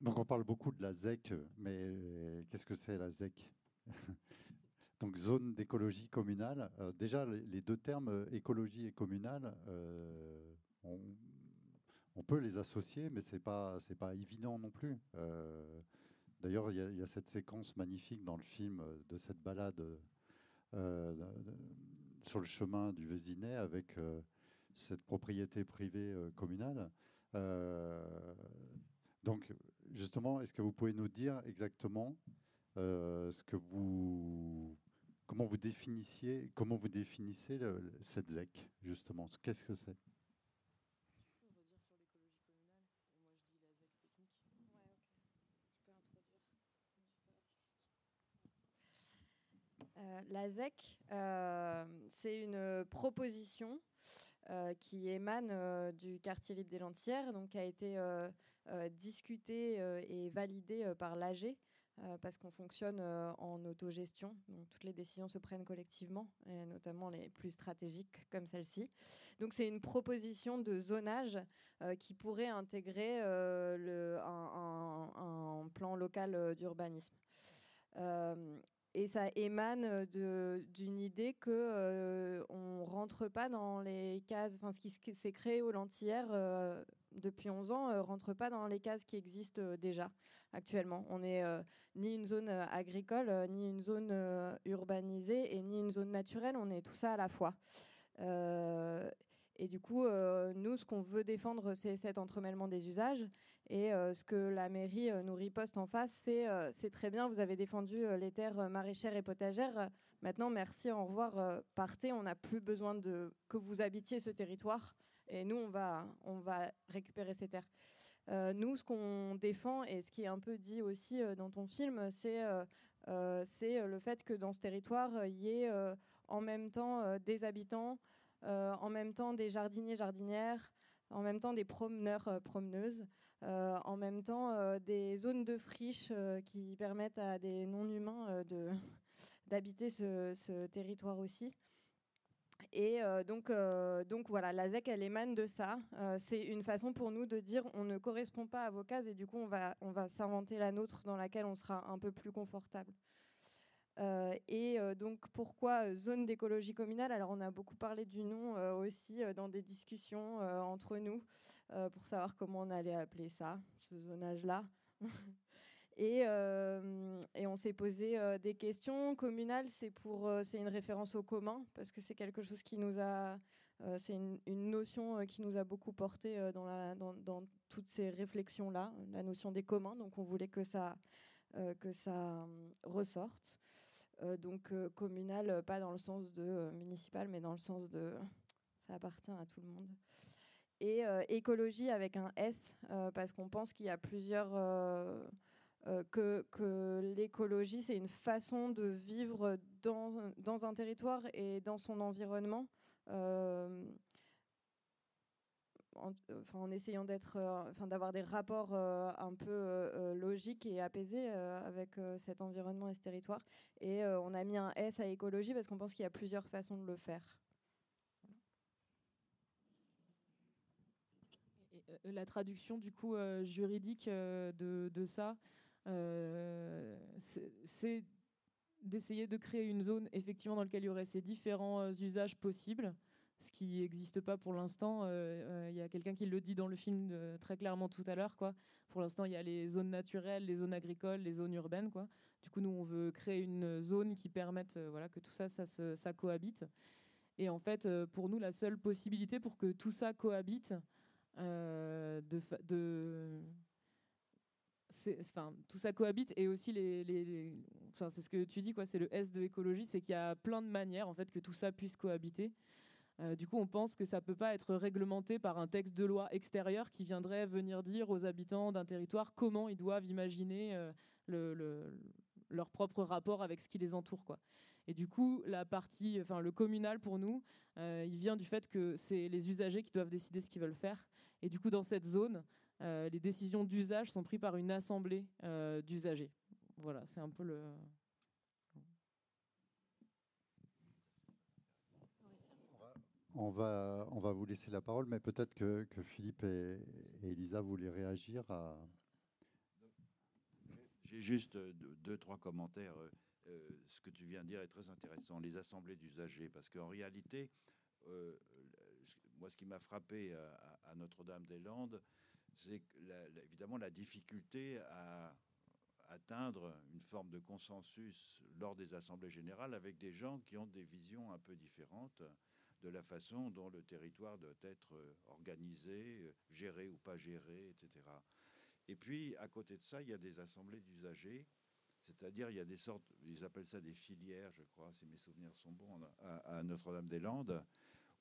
Donc on parle beaucoup de la ZEC, mais qu'est-ce que c'est la ZEC? Donc zone d'écologie communale. Euh, déjà, les, deux termes euh, écologie et communale, euh, on, peut les associer, mais c'est pas pas évident non plus. D'ailleurs, il y, a cette séquence magnifique dans le film de cette balade sur le chemin du Vésinet avec cette propriété privée communale. donc, justement, est-ce que vous pouvez nous dire exactement ce que vous Comment vous définissiez, comment vous définissez cette ZEC, justement? Qu'est-ce que c'est? La ZEC, c'est une proposition qui émane du quartier libre des Lentières, donc qui a été discutée et validée par l'AG, euh, parce qu'on fonctionne euh, en autogestion. Donc toutes les décisions se prennent collectivement, et notamment les plus stratégiques comme celle-ci. Donc c'est une proposition de zonage euh, qui pourrait intégrer un, plan local d'urbanisme. et ça émane d'une idée que on rentre pas dans les cases. Enfin, ce qui s'est créé au Lentillère depuis 11 ans rentre pas dans les cases qui existent déjà actuellement. On n'est euh, ni une zone euh, agricole, euh, ni une zone urbanisée et ni une zone naturelle. On est tout ça à la fois. Et du coup, nous, ce qu'on veut défendre, c'est cet entremêlement des usages. Et ce que la mairie nous riposte en face, c'est c'est très bien, vous avez défendu les terres maraîchères et potagères. Maintenant, merci, au revoir, partez. On n'a plus besoin de que vous habitiez ce territoire. Et nous, on va, on va récupérer ces terres. Euh, nous, ce qu'on défend et ce qui est un peu dit aussi euh, dans ton film, c'est euh, c'est le fait que dans ce territoire, il y ait en même temps des habitants, en même temps des jardiniers, jardinières, en même temps des promeneurs, promeneuses, en même temps des zones de friche qui permettent à des non-humains d'habiter ce, territoire aussi. Et euh, donc, euh, donc voilà, la ZEC, elle émane de ça. Euh, c'est une façon pour nous de dire on ne correspond pas à vos cases et du coup, on va, on va s'inventer la nôtre dans laquelle on sera un peu plus confortable. et donc, pourquoi zone d'écologie communale? Alors, on a beaucoup parlé du nom aussi dans des discussions entre nous pour savoir comment on allait appeler ça, ce zonage-là. Euh, et, on s'est posé euh, des questions. Communal, c'est pour, euh, c'est une référence au commun parce que c'est quelque chose qui nous a, c'est une, notion qui nous a beaucoup porté dans, toutes ces réflexions là, la notion des communs. Donc on voulait que ça, que ça ressorte. donc communal, pas dans le sens de municipal, mais dans le sens de ça appartient à tout le monde et écologie avec un S, parce qu'on pense qu'il y a plusieurs que, que l'écologie, c'est une façon de vivre dans, un territoire et dans son environnement. Euh, en, essayant euh, d'avoir des rapports un peu logiques et apaisés avec cet environnement et ce territoire. Et on a mis un S à écologie parce qu'on pense qu'il y a plusieurs façons de le faire. la traduction du coup juridique de, ça, euh, c'est d'essayer de créer une zone effectivement dans laquelle il y aurait ces différents euh, usages possibles, ce qui n'existe pas pour l'instant. Euh, il y a quelqu'un qui le dit dans le film très clairement tout à l'heure. Quoi. Pour l'instant, il y a les zones naturelles, les zones agricoles, les zones urbaines. Quoi. Du coup, nous, on veut créer une zone qui permette voilà, que tout ça, ça, cohabite. Et en fait, pour nous, la seule possibilité pour que tout ça cohabite, de tout ça cohabite et aussi les, enfin, c'est ce que tu dis quoi, c'est le S de écologie, c'est qu'il y a plein de manières en fait que tout ça puisse cohabiter. Euh, du coup, on pense que ça peut pas être réglementé par un texte de loi extérieur qui viendrait venir dire aux habitants d'un territoire comment ils doivent imaginer euh, le, leur propre rapport avec ce qui les entoure quoi. Et du coup, la partie, enfin le communal pour nous, euh, il vient du fait que c'est les usagers qui doivent décider ce qu'ils veulent faire. Et du coup, dans cette zone, euh, les décisions d'usage sont prises par une assemblée euh, d'usagers. Voilà, c'est un peu le. On va, on va vous laisser la parole, mais peut-être que, Philippe et, Elisa voulaient réagir à. J'ai juste deux, trois commentaires. Euh, ce que tu viens de dire est très intéressant. Les assemblées d'usagers, parce qu'en réalité, moi, ce qui m'a frappé à Notre-Dame-des-Landes, c'est évidemment la difficulté à atteindre une forme de consensus lors des assemblées générales avec des gens qui ont des visions un peu différentes de la façon dont le territoire doit être organisé, géré ou pas géré, etc. Et puis, à côté de ça, il y a des assemblées d'usagers, c'est-à-dire il y a des sortes, ils appellent ça des filières, je crois, si mes souvenirs sont bons, à, Notre-Dame-des-Landes,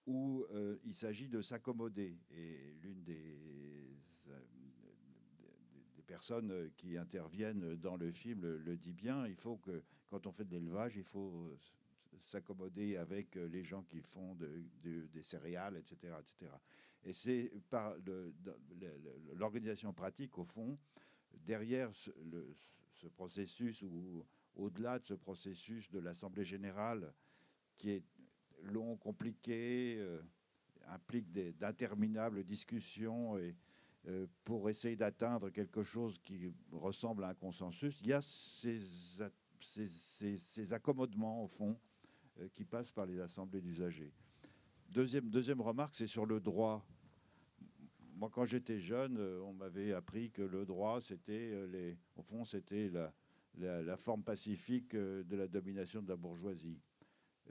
où euh, il s'agit de s'accommoder. Et l'une des personnes qui interviennent dans le film le, dit bien. Il faut que, quand on fait de l'élevage, il faut s'accommoder avec les gens qui font des céréales, etc., etc. Et c'est par l'organisation pratique, au fond, derrière ce, ce processus ou au-delà de ce processus de l'Assemblée générale qui est long, compliqué, euh, implique d'interminables discussions et euh, pour essayer d'atteindre quelque chose qui ressemble à un consensus, il y a ces, ces, accommodements au fond euh, qui passent par les assemblées d'usagers. Deuxième, deuxième remarque, c'est sur le droit. Moi, quand j'étais jeune, on m'avait appris que le droit, c'était les, au fond, c'était la, la, forme pacifique de la domination de la bourgeoisie.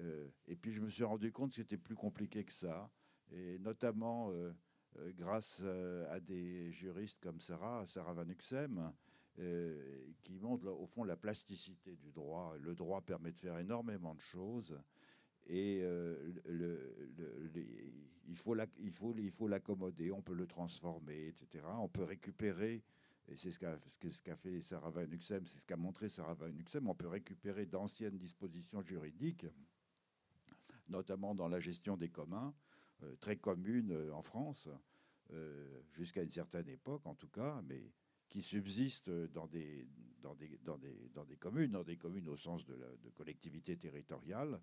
Euh, et puis je me suis rendu compte que c'était plus compliqué que ça, et notamment euh, euh, grâce à des juristes comme Sarah, Sarah Van Uxem, qui montrent au fond la plasticité du droit. Le droit permet de faire énormément de choses et il faut l'accommoder, on peut le transformer, etc. On peut récupérer et c'est ce qu'a ce fait Sarah Van Uxem, c'est ce qu'a montré Sarah Van Uxem, on peut récupérer d'anciennes dispositions juridiques notamment dans la gestion des communs, euh, très commune euh, en France, euh, jusqu'à une certaine époque en tout cas, mais qui subsistent dans des, dans des, dans des, dans des communes, dans des communes au sens de, la, de collectivité territoriale,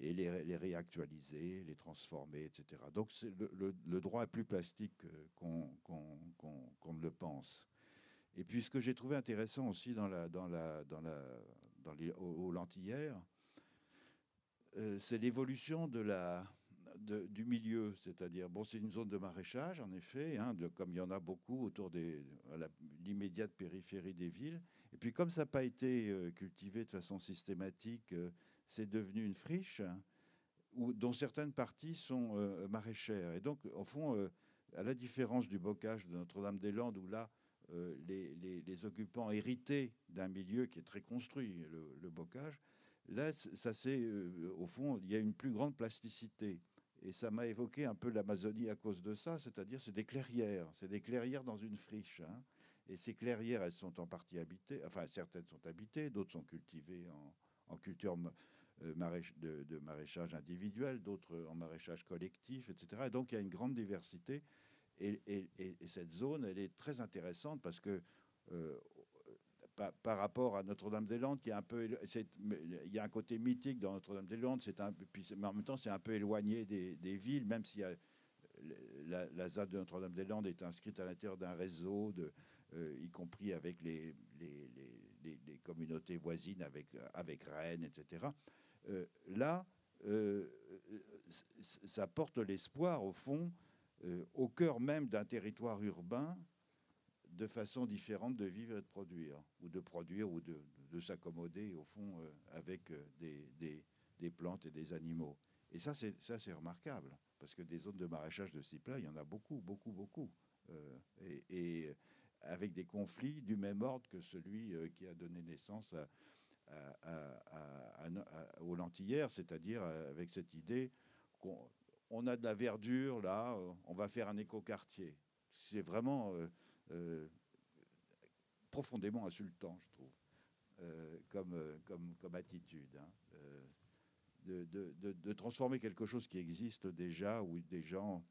et les, les, réactualiser, les transformer, etc. Donc le, le, droit est plus plastique qu'on ne le pense. Et puis ce que j'ai trouvé intéressant aussi dans la, dans la, dans la, dans les, euh, c'est l'évolution de la, du milieu, c'est-à-dire, bon, c'est une zone de maraîchage, en effet, hein, comme il y en a beaucoup autour de l'immédiate périphérie des villes. Et puis, comme ça n'a pas été euh, cultivé de façon systématique, euh, c'est devenu une friche hein, dont certaines parties sont maraîchères. Et donc, au fond, à la différence du bocage de Notre-Dame-des-Landes, où là, les, occupants héritaient d'un milieu qui est très construit, le, bocage, Là, ça c'est euh, au fond, il y a une plus grande plasticité. Et ça m'a évoqué un peu l'Amazonie à cause de ça, c'est-à-dire c'est des clairières, c'est des clairières dans une friche. Hein. Et ces clairières, elles sont en partie habitées, enfin certaines sont habitées, d'autres sont cultivées en, culture euh, de, maraîchage individuel, d'autres en maraîchage collectif, etc. Et donc il y a une grande diversité. Et, cette zone, elle est très intéressante parce que euh, par, rapport à Notre-Dame-des-Landes, qui est un peu, il y a un côté mythique dans Notre-Dame-des-Landes, c'est un, mais en même temps c'est un peu éloigné des, villes, même si la, la ZAD de Notre-Dame-des-Landes est inscrite à l'intérieur d'un réseau, euh, y compris avec les, communautés voisines, avec, avec Rennes, etc. Euh, là, euh, ça porte l'espoir, au fond, au cœur même d'un territoire urbain, de façon différente de vivre et de produire, ou de produire ou de, s'accommoder au fond euh, avec euh, des, des, plantes et des animaux. Et ça, c'est ça, c'est remarquable parce que des zones de maraîchage de ce type-là, il y en a beaucoup, beaucoup, beaucoup, euh, et, avec des conflits du même ordre que celui qui a donné naissance à, aux lentillères, c'est-à-dire avec cette idée qu'on on a de la verdure là, on va faire un écoquartier. C'est vraiment profondément insultant, je trouve, euh, comme, euh, comme, comme attitude. Hein. De, de, de, transformer quelque chose qui existe déjà, où des gens,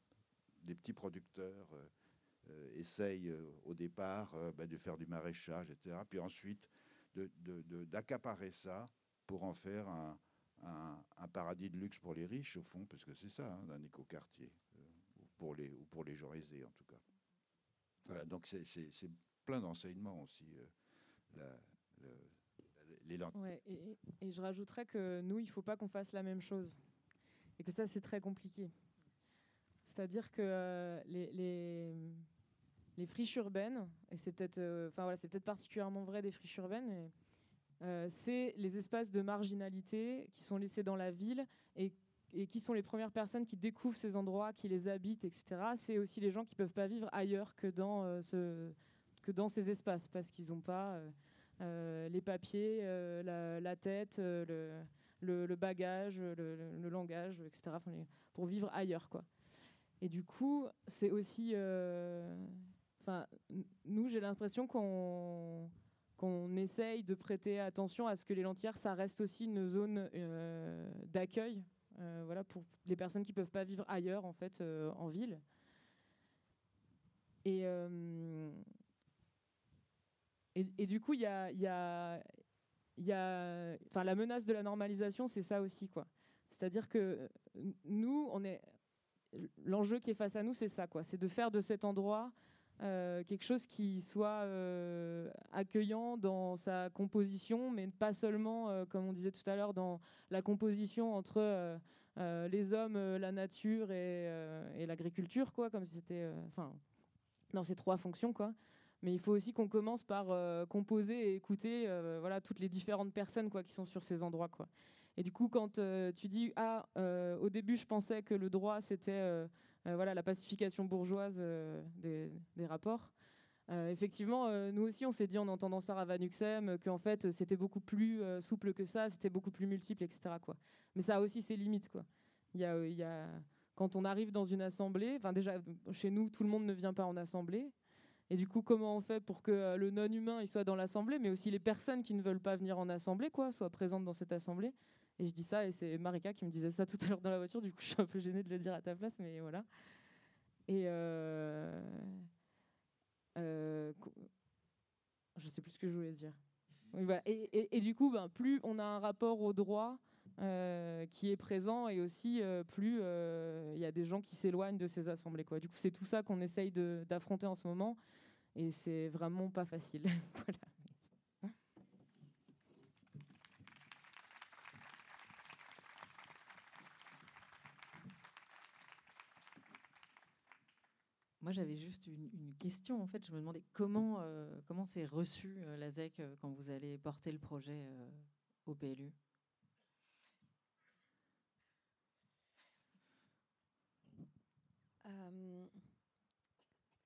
des petits producteurs, essayent au départ bah, de faire du maraîchage, etc. Puis ensuite d'accaparer ça pour en faire un, un, paradis de luxe pour les riches, au fond, parce que c'est ça, hein, un écoquartier, pour les, ou pour les gens aisés en tout cas. Donc c'est plein d'enseignements aussi. Euh, les ouais, et, je rajouterais que nous, il ne faut pas qu'on fasse la même chose. Et que ça, c'est très compliqué. C'est-à-dire que euh, les, les, les, friches urbaines, et c'est peut-être euh, voilà, peut-être particulièrement vrai des friches urbaines, c'est les espaces de marginalité qui sont laissés dans la ville et et qui sont les premières personnes qui découvrent ces endroits, qui les habitent, etc. C'est aussi les gens qui peuvent pas vivre ailleurs que dans, euh, ces espaces parce qu'ils n'ont pas euh, euh, les papiers, la, tête, le, le, bagage, le, langage, etc. pour vivre ailleurs, quoi. Et du coup, c'est aussi, enfin, nous, j'ai l'impression qu'on qu'on essaye de prêter attention à ce que les lentières, ça reste aussi une zone d'accueil voilà, pour les personnes qui ne peuvent pas vivre ailleurs, en fait, en ville. Et, et, du coup, il y a, y a, la menace de la normalisation, c'est ça aussi, quoi. C'est-à-dire que nous, on est, l'enjeu qui est face à nous, c'est ça, quoi. C'est de faire de cet endroit euh, quelque chose qui soit euh, accueillant dans sa composition, mais pas seulement, euh, comme on disait tout à l'heure, dans la composition entre les hommes, la nature et, et l'agriculture, quoi, comme si c'était, enfin, dans ces trois fonctions, quoi mais il faut aussi qu'on commence par composer et écouter voilà toutes les différentes personnes quoi qui sont sur ces endroits quoi. Et du coup quand tu dis ah au début je pensais que le droit c'était voilà la pacification bourgeoise des, des, rapports. effectivement, nous aussi, on s'est dit en entendant Sarah Van Uxem qu'en fait c'était beaucoup plus souple que ça, c'était beaucoup plus multiple, etc. Mais ça a aussi ses limites. Quand on arrive dans une assemblée, déjà chez nous, tout le monde ne vient pas en assemblée. Et du coup, comment on fait pour que euh, le non-humain soit dans l'assemblée, mais aussi les personnes qui ne veulent pas venir en assemblée, soient présentes dans cette assemblée? Et je dis ça, et c'est Marika qui me disait ça tout à l'heure dans la voiture. Du coup, je suis un peu gênée de le dire à ta place, mais voilà. Et euh, euh, je sais plus ce que je voulais dire. Et, du coup, ben, plus on a un rapport au droit euh, qui est présent et aussi plus il y a des gens qui s'éloignent de ces assemblées. Du coup, c'est tout ça qu'on essaye d'affronter en ce moment et c'est vraiment pas facile. voilà. Moi, j'avais juste une, question. En fait, je me demandais comment euh, comment c'est reçu euh, la ZEC euh, quand vous allez porter le projet au PLU.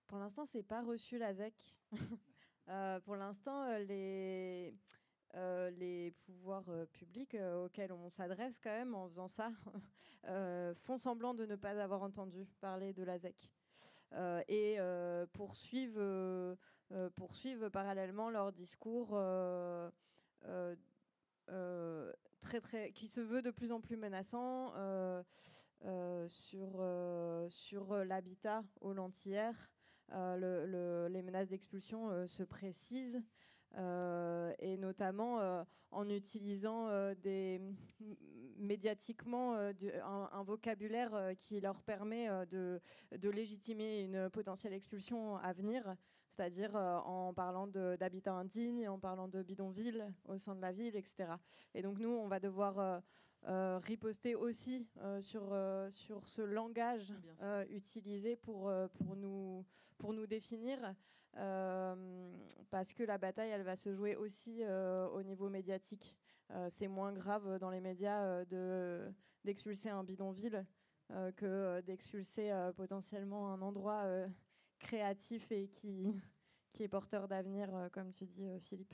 Pour l'instant, c'est pas reçu la ZEC. Pour l'instant, les, les pouvoirs publics auxquels on s'adresse quand même en faisant ça font semblant de ne pas avoir entendu parler de la ZEC. Et poursuivent, poursuivent parallèlement leur discours très, très, qui se veut de plus en plus menaçant sur, sur l'habitat aux lentillères. Euh, les menaces d'expulsion euh, se précisent. Euh, et notamment en utilisant des, médiatiquement un, vocabulaire qui leur permet de, légitimer une potentielle expulsion à venir, c'est-à-dire en parlant d'habitat indigne, en parlant de bidonville au sein de la ville, etc. Et donc nous, on va devoir riposter aussi sur, sur ce langage utilisé pour, pour nous pour nous définir, euh, parce que la bataille, elle va se jouer aussi euh, au niveau médiatique. Euh, c'est moins grave dans les médias de d'expulser un bidonville que d'expulser potentiellement un endroit créatif et qui, qui est porteur d'avenir, comme tu dis, Philippe.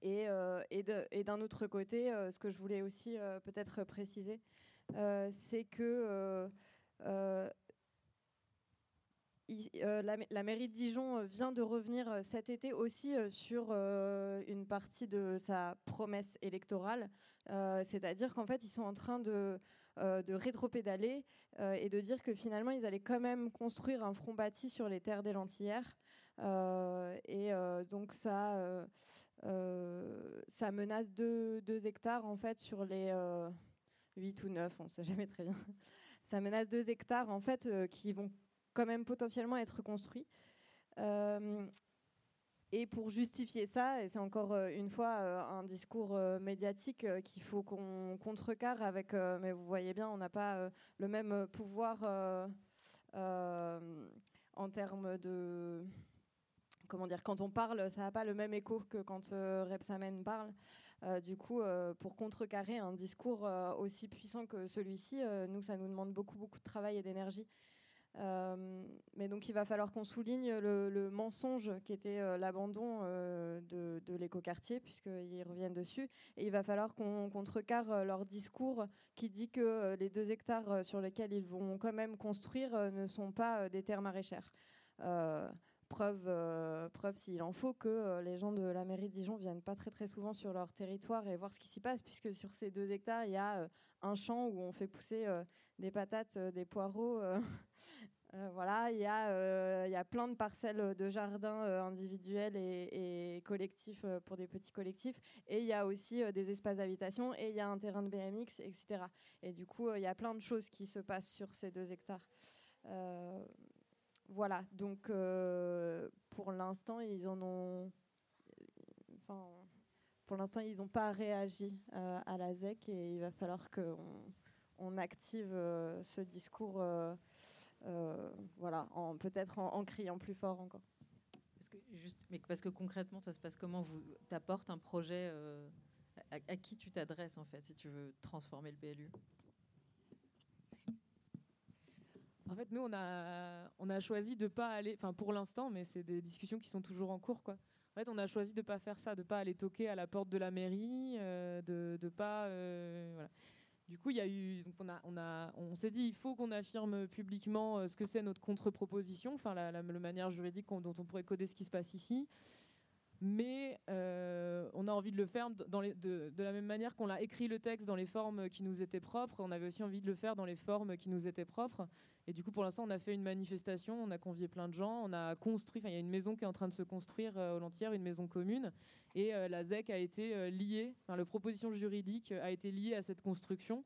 et, et d'un autre côté, ce que je voulais aussi peut-être préciser, c'est que euh, la, mairie de Dijon euh, vient de revenir euh, cet été aussi sur une partie de sa promesse électorale, c'est-à-dire qu'en fait ils sont en train de, de rétropédaler et de dire que finalement ils allaient quand même construire un front bâti sur les terres des Lentillères. et donc ça, ça menace 2 hectares en fait sur les 8 ou 9, on ne sait jamais très bien. Ça menace 2 hectares en fait qui vont quand même potentiellement être construit. Euh, et pour justifier ça, et c'est encore euh, une fois euh, un discours médiatique qu'il faut qu'on contrecarre avec, mais vous voyez bien, on n'a pas le même pouvoir en termes de... Comment dire Quand on parle, ça n'a pas le même écho que quand Repsamen parle. du coup, pour contrecarrer un discours aussi puissant que celui-ci, nous, ça nous demande beaucoup, beaucoup de travail et d'énergie. Euh, mais donc il va falloir qu'on souligne le, mensonge qui était euh, l'abandon euh, de, de l'écoquartier, puisqu'ils reviennent dessus. Et il va falloir qu'on contrecarre leur discours qui dit que les deux hectares sur lesquels ils vont quand même construire ne sont pas des terres maraîchères. Preuve, preuve s'il en faut, que les gens de la mairie de Dijon viennent pas très très souvent sur leur territoire et voir ce qui s'y passe, puisque sur ces deux hectares, il y a un champ où on fait pousser des patates, des poireaux. Voilà, il y, a, il y a plein de parcelles de jardins individuels et, collectifs pour des petits collectifs. Et il y a aussi des espaces d'habitation et il y a un terrain de BMX, etc. Et du coup, il y a plein de choses qui se passent sur ces deux hectares. Voilà, donc euh, pour l'instant, ils en ont. Pour l'instant, ils n'ont pas réagi euh, à la ZEC et il va falloir qu'on on active euh, ce discours, voilà, peut-être en, criant plus fort encore. Parce que, juste, mais parce que concrètement, ça se passe comment? Vous t'apportes un projet à, à, qui tu t'adresses en fait si tu veux transformer le PLU En fait, nous, on a, on a choisi de pas aller, enfin pour l'instant, mais c'est des discussions qui sont toujours en cours, quoi. En fait, on a choisi de pas faire ça, de pas aller toquer à la porte de la mairie, euh, de, de pas, euh, voilà. Du coup, il y a eu, on a, on a, on s'est dit, il faut qu'on affirme publiquement euh, ce que c'est notre contre-proposition, enfin la, manière juridique dont on pourrait coder ce qui se passe ici mais euh, on a envie de le faire dans de, de, la même manière qu'on l'a écrit le texte dans les formes qui nous étaient propres. On avait aussi envie de le faire dans les formes qui nous étaient propres. Et du coup, pour l'instant, on a fait une manifestation, on a convié plein de gens, on a construit. il y a une maison qui est en train de se construire euh, au Lentière, une maison commune, et euh, la ZEC a été liée. Enfin, la proposition juridique a été liée à cette construction.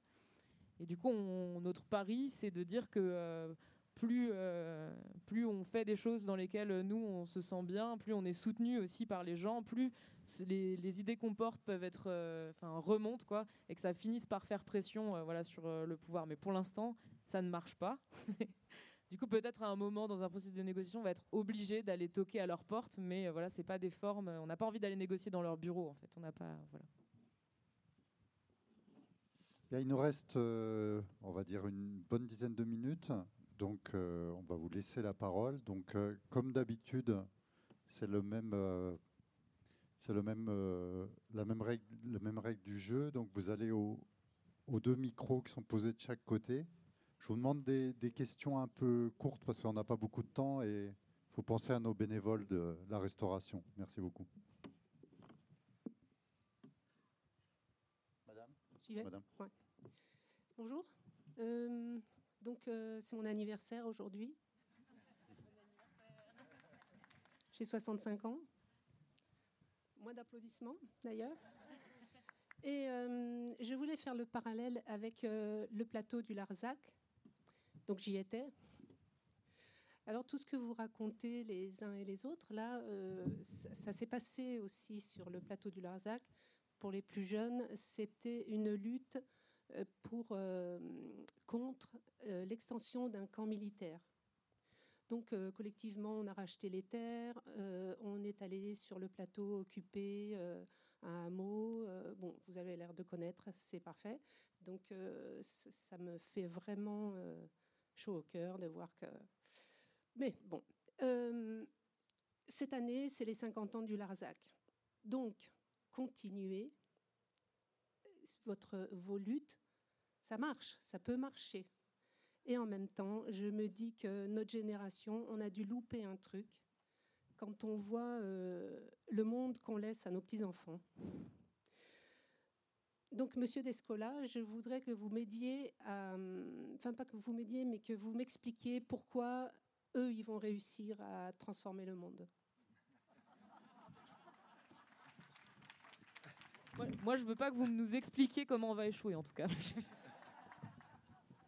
Et du coup, notre pari, c'est de dire que plus, euh, plus on fait des choses dans lesquelles nous on se sent bien, plus on est soutenu aussi par les gens, plus les, idées qu'on porte peuvent être, euh, enfin remontent quoi, et que ça finisse par faire pression, euh, voilà, sur le pouvoir. Mais pour l'instant, ça ne marche pas. du coup, peut-être à un moment dans un processus de négociation, on va être obligé d'aller toquer à leur porte, mais voilà, c'est pas des formes. On n'a pas envie d'aller négocier dans leur bureau, en fait. On n'a pas, voilà. Il nous reste, on va dire, une bonne dizaine de minutes. Donc, euh, on va vous laisser la parole. Donc, euh, comme d'habitude, c'est le même, euh, c'est le même, la même règle, la même règle du jeu. Donc, vous allez aux deux micros qui sont posés de chaque côté. Je vous demande des, des questions un peu courtes parce qu'on n'a pas beaucoup de temps et il faut penser à nos bénévoles de la restauration. Merci beaucoup. Madame. Madame. Bonjour. Donc, euh, c'est mon anniversaire aujourd'hui. J'ai 65 ans. Moins d'applaudissements, d'ailleurs. Et euh, je voulais faire le parallèle avec euh, le plateau du Larzac. Donc, j'y étais. Alors, tout ce que vous racontez les uns et les autres, là, ça, ça s'est passé aussi sur le plateau du Larzac. Pour les plus jeunes, c'était une lutte euh, euh, contre euh, l'extension d'un camp militaire. Donc collectivement, on a racheté les terres, on est allé sur le plateau occupé, un hameau. bon, vous avez l'air de connaître, c'est parfait. Donc ça me fait vraiment chaud au cœur de voir que... Mais bon, cette année, c'est les 50 ans du Larzac. Donc, continuez votre, vos luttes ça marche, ça peut marcher. Et en même temps, je me dis que notre génération, on a dû louper un truc quand on voit euh, le monde qu'on laisse à nos petits-enfants. Donc, Monsieur Descola, je voudrais que vous m'aidiez, enfin pas que vous m'aidiez, mais que vous m'expliquiez pourquoi eux, ils vont réussir à transformer le monde. Moi, je veux pas que vous nous expliquiez comment on va échouer, en tout cas.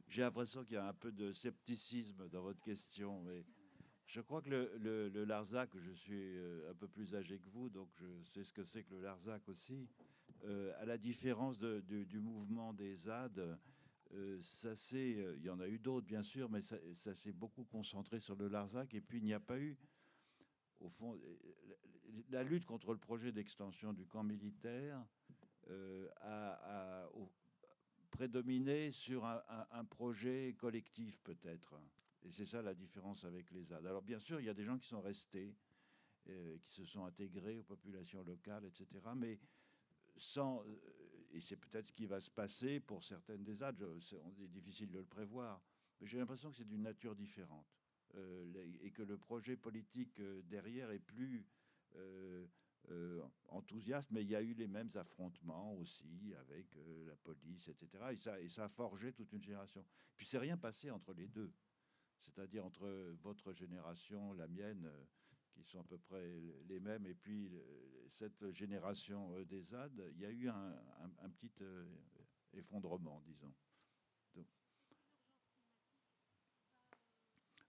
J'ai l'impression qu'il y a un peu de scepticisme dans votre question, mais je crois que le, le, Larzac, je suis euh, un peu plus âgé que vous, donc je sais ce que c'est que le Larzac aussi. Euh, à la différence du mouvement des ZAD, euh, ça c'est, il y en a eu d'autres bien sûr, mais ça, s'est beaucoup concentré sur le Larzac. Et puis il n'y a pas eu, au fond, la, lutte contre le projet d'extension du camp militaire a, prédominer sur un, projet collectif peut-être. Et c'est ça la différence avec les ZAD. Alors bien sûr, il y a des gens qui sont restés, euh, qui se sont intégrés aux populations locales, etc. Mais sans, euh, et c'est peut-être ce qui va se passer pour certaines des ZAD, c'est difficile de le prévoir, mais j'ai l'impression que c'est d'une nature différente. et que le projet politique derrière est plus enthousiaste, mais il y a eu les mêmes affrontements aussi avec la police, etc. Et ça, et ça a forgé toute une génération. Puis c'est rien passé entre les deux, c'est-à-dire entre votre génération, la mienne qui sont à peu près les mêmes, et puis cette génération des ZAD, il y a eu un, petit effondrement, disons.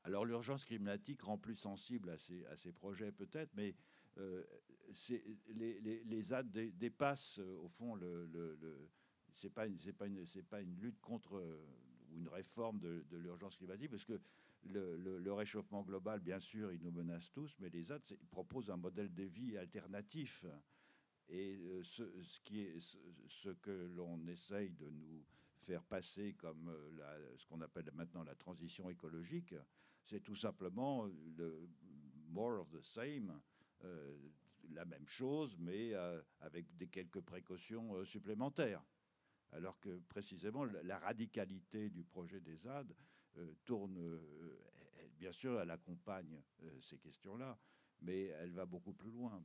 Alors l'urgence climatique rend plus sensible à ces, projets peut-être, mais euh, les, les, dépassent euh, au fond le, le, c'est pas une lutte contre euh, ou une réforme de, de l'urgence climatique parce que le, réchauffement global bien sûr il nous menace tous mais les ZAD proposent un modèle de vie alternatif et ce, ce que l'on essaye de nous faire passer comme la, ce qu'on appelle maintenant la transition écologique c'est tout simplement le more of the same, euh, la même chose, mais euh, avec des quelques précautions euh, supplémentaires. Alors que précisément la, radicalité du projet des ZAD tourne, bien sûr, elle accompagne ces questions-là, mais elle va beaucoup plus loin.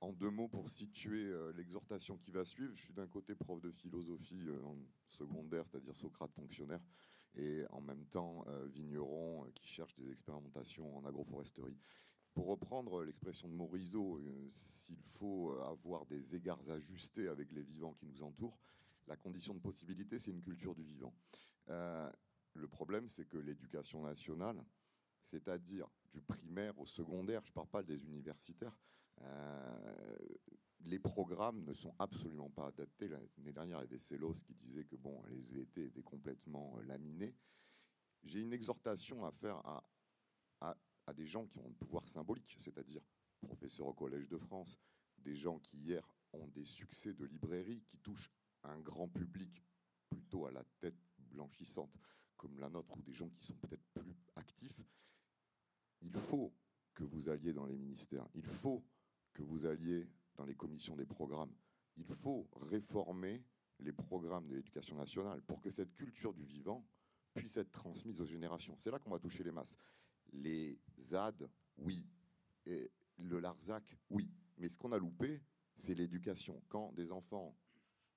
En deux mots, pour situer euh, l'exhortation qui va suivre, je suis d'un côté prof de philosophie euh, secondaire, c'est-à-dire Socrate fonctionnaire, et en même temps euh, vigneron qui cherche des expérimentations en agroforesterie. Pour reprendre l'expression de Morisot, s'il faut avoir des égards ajustés avec les vivants qui nous entourent, la condition de possibilité, c'est une culture du vivant. le problème, c'est que l'éducation nationale, c'est-à-dire du primaire au secondaire, je ne parle pas des universitaires, euh, les programmes ne sont absolument pas adaptés. L'année dernière, il y avait Célos qui disait que bon, les VT étaient complètement euh, laminés. J'ai une exhortation à faire à, à, des gens qui ont un pouvoir symbolique, c'est-à-dire professeurs au Collège de France, des gens qui hier ont des succès de librairie, qui touchent un grand public plutôt à la tête blanchissante comme la nôtre, ou des gens qui sont peut-être plus actifs. Il faut que vous alliez dans les ministères. Il faut que vous alliez dans les commissions des programmes. Il faut réformer les programmes de l'éducation nationale pour que cette culture du vivant puisse être transmise aux générations. C'est là qu'on va toucher les masses. Les ZAD, oui. Et le Larzac, oui. Mais ce qu'on a loupé, c'est l'éducation. Quand des enfants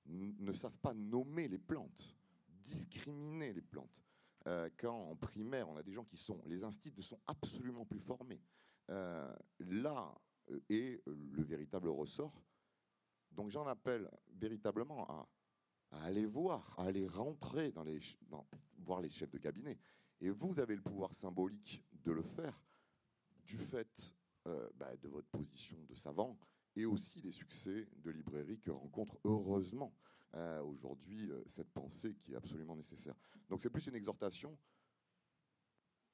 ne savent pas nommer les plantes, discriminer les plantes, euh, quand en primaire, on a des gens qui sont, les instituts ne sont absolument plus formés. Euh, là, euh, est le véritable ressort. Donc j'en appelle véritablement à, aller voir, à aller rentrer dans les, voir les chefs de cabinet. Et vous avez le pouvoir symbolique de le faire du fait euh, bah, de votre position de savant et aussi des succès de librairie que rencontre heureusement aujourd'hui cette pensée qui est absolument nécessaire. Donc c'est plus une exhortation,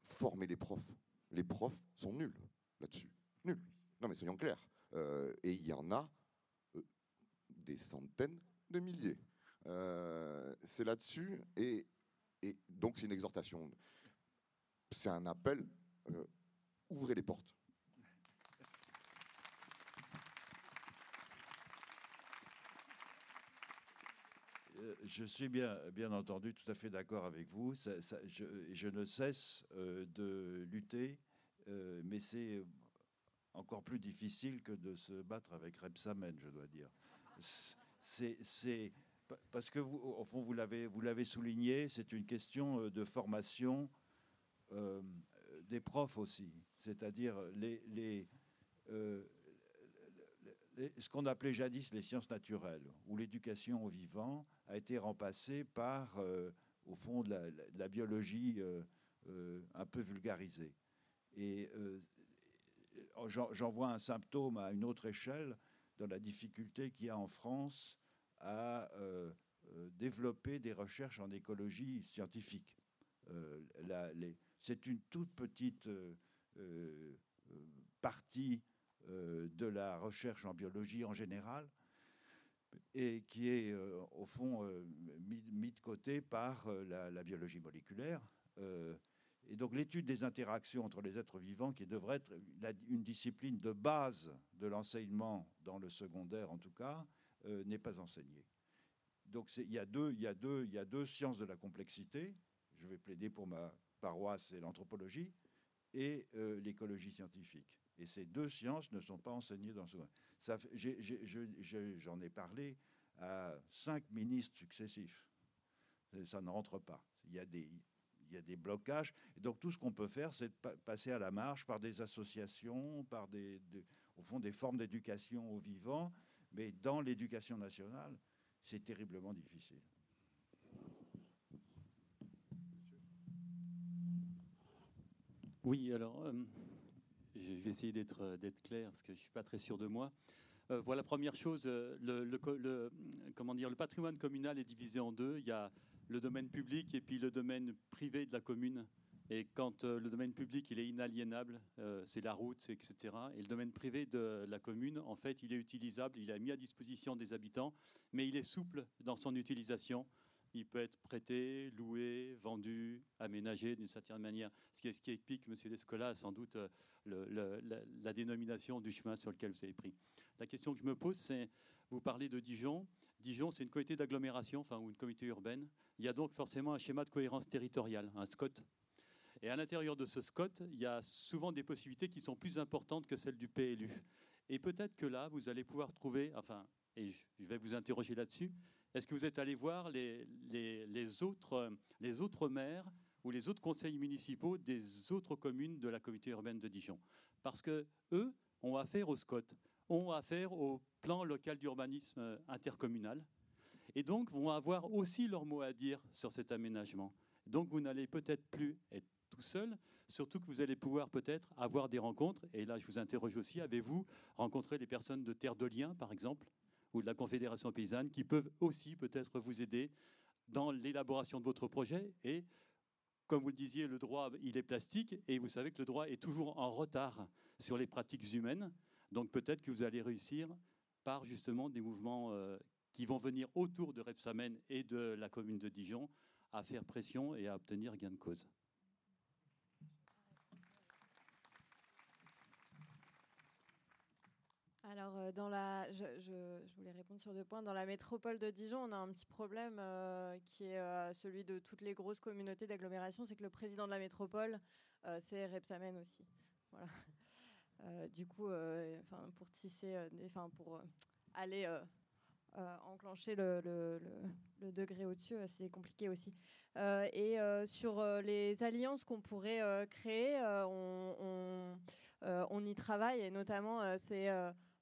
former les profs. Les profs sont nuls là-dessus, nuls. Non, mais soyons clairs. Euh, et il y en a euh, des centaines de milliers. Euh, c'est là-dessus. Et, donc, c'est une exhortation. C'est un appel. ouvrez les portes. Je suis bien, bien entendu tout à fait d'accord avec vous. je, ne cesse de lutter, mais c'est encore plus difficile que de se battre avec Rebsamen, je dois dire. C'est parce que au fond, vous l'avez souligné, c'est une question euh, de formation euh, des profs aussi, c'est-à-dire les, les, euh, ce qu'on appelait jadis les sciences naturelles, où l'éducation au vivant a été remplacée par, au fond, de la, biologie un peu vulgarisée. Et j'en vois un symptôme à une autre échelle dans la difficulté qu'il y a en France à euh, euh, développer des recherches en écologie scientifique. Euh, c'est une toute petite partie de la recherche en biologie en général et qui est au fond mis, de côté par la, biologie moléculaire. Et donc l'étude des interactions entre les êtres vivants, qui devrait être une discipline de base de l'enseignement dans le secondaire en tout cas, euh, n'est pas enseignée. Donc il y a deux sciences de la complexité. Je vais plaider pour ma paroisse, c'est l'anthropologie et euh, l'écologie scientifique. Et ces deux sciences ne sont pas enseignées dans ce... J'en ai, parlé à cinq ministres successifs. Ça ne rentre pas. Il y a des, blocages. Donc tout ce qu'on peut faire, c'est de passer à la marche par des associations, par des, au fond des formes d'éducation au vivant. Mais dans l'éducation nationale, c'est terriblement difficile. Oui, alors euh, je vais essayer d'être clair parce que je suis pas très sûr de moi. Euh, voilà, première chose, euh, le, comment dire, le patrimoine communal est divisé en deux. Il y a le domaine public et puis le domaine privé de la commune. Et quand euh, le domaine public il est inaliénable, euh, c'est la route, etc. Et le domaine privé de la commune, en fait, il est utilisable, il est mis à disposition des habitants, mais il est souple dans son utilisation. Il peut être prêté, loué, vendu, aménagé d'une certaine manière. Ce qui, ce qui explique, M. Lescola, sans doute euh, la, dénomination du chemin sur lequel vous avez pris. La question que je me pose, c'est, vous parlez de Dijon. Dijon, c'est une communauté d'agglomération, enfin, ou une communauté urbaine. Il y a donc forcément un schéma de cohérence territoriale, un SCOT. Et à l'intérieur de ce SCOT, il y a souvent des possibilités qui sont plus importantes que celles du PLU. Et peut-être que là, vous allez pouvoir trouver, enfin, et je vais vous interroger là-dessus, est-ce que vous êtes allé voir les, les, autres, les maires ou les autres conseils municipaux des autres communes de la communauté urbaine de Dijon? Parce que eux ont affaire au SCOT, ont affaire au plan local d'urbanisme intercommunal, et donc vont avoir aussi leur mot à dire sur cet aménagement. Donc vous n'allez peut-être plus être tout seul, surtout que vous allez pouvoir peut-être avoir des rencontres, et là je vous interroge aussi, avez-vous rencontré des personnes de Terre de Liens, par exemple, ou de la Confédération paysanne, qui peuvent aussi peut-être vous aider dans l'élaboration de votre projet et comme vous le disiez, le droit, il est plastique, et vous savez que le droit est toujours en retard sur les pratiques humaines. Donc peut-être que vous allez réussir par justement des mouvements euh, qui vont venir autour de Repsamen et de la commune de Dijon à faire pression et à obtenir gain de cause. Euh, dans la, je, voulais répondre sur deux points. Dans la métropole de Dijon, on a un petit problème euh, qui est euh, celui de toutes les grosses communautés d'agglomération, c'est que le président de la métropole, c'est Repsamen aussi. Voilà. du coup, pour tisser, enfin pour aller enclencher le, degré au-dessus, c'est compliqué aussi. Et sur les alliances qu'on pourrait créer, on, on, y travaille et notamment c'est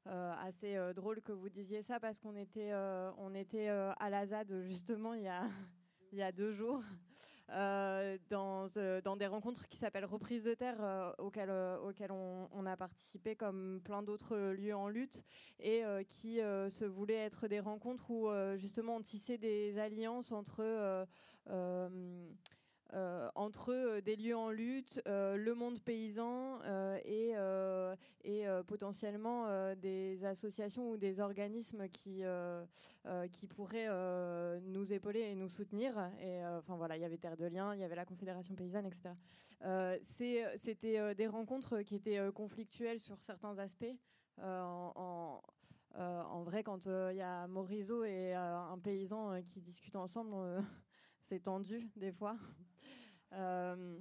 assez drôle que vous disiez ça parce qu'on était, on était à la ZAD justement il y a, il y a deux jours. Euh, dans, euh, dans, des rencontres qui s'appellent Reprise de terre, euh, auxquelles, auxquelles on, a participé comme plein d'autres lieux en lutte, et qui se voulaient être des rencontres où justement on tissait des alliances entre euh, entre euh, des lieux en lutte, euh, le monde paysan et, potentiellement des associations ou des organismes qui, pourraient nous épauler et nous soutenir. Enfin voilà, il y avait Terre de Liens, il y avait la Confédération paysanne, etc. C'était des rencontres qui étaient conflictuelles sur certains aspects. en, vrai, quand il y a Morisot et un paysan qui discutent ensemble, c'est tendu des fois. Euh,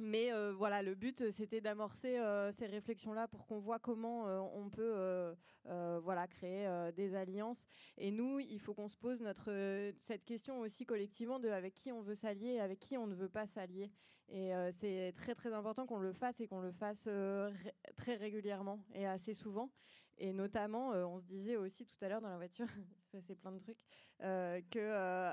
mais euh, voilà, le but, c'était d'amorcer euh, ces réflexions-là pour qu'on voit comment on peut voilà, créer des alliances. Et nous, il faut qu'on se pose notre, cette question aussi collectivement de avec qui on veut s'allier et avec qui on ne veut pas s'allier. Et c'est très très important qu'on le fasse et qu'on le fasse très régulièrement et assez souvent. Et notamment, on se disait aussi tout à l'heure dans la voiture, c'est plein de trucs, que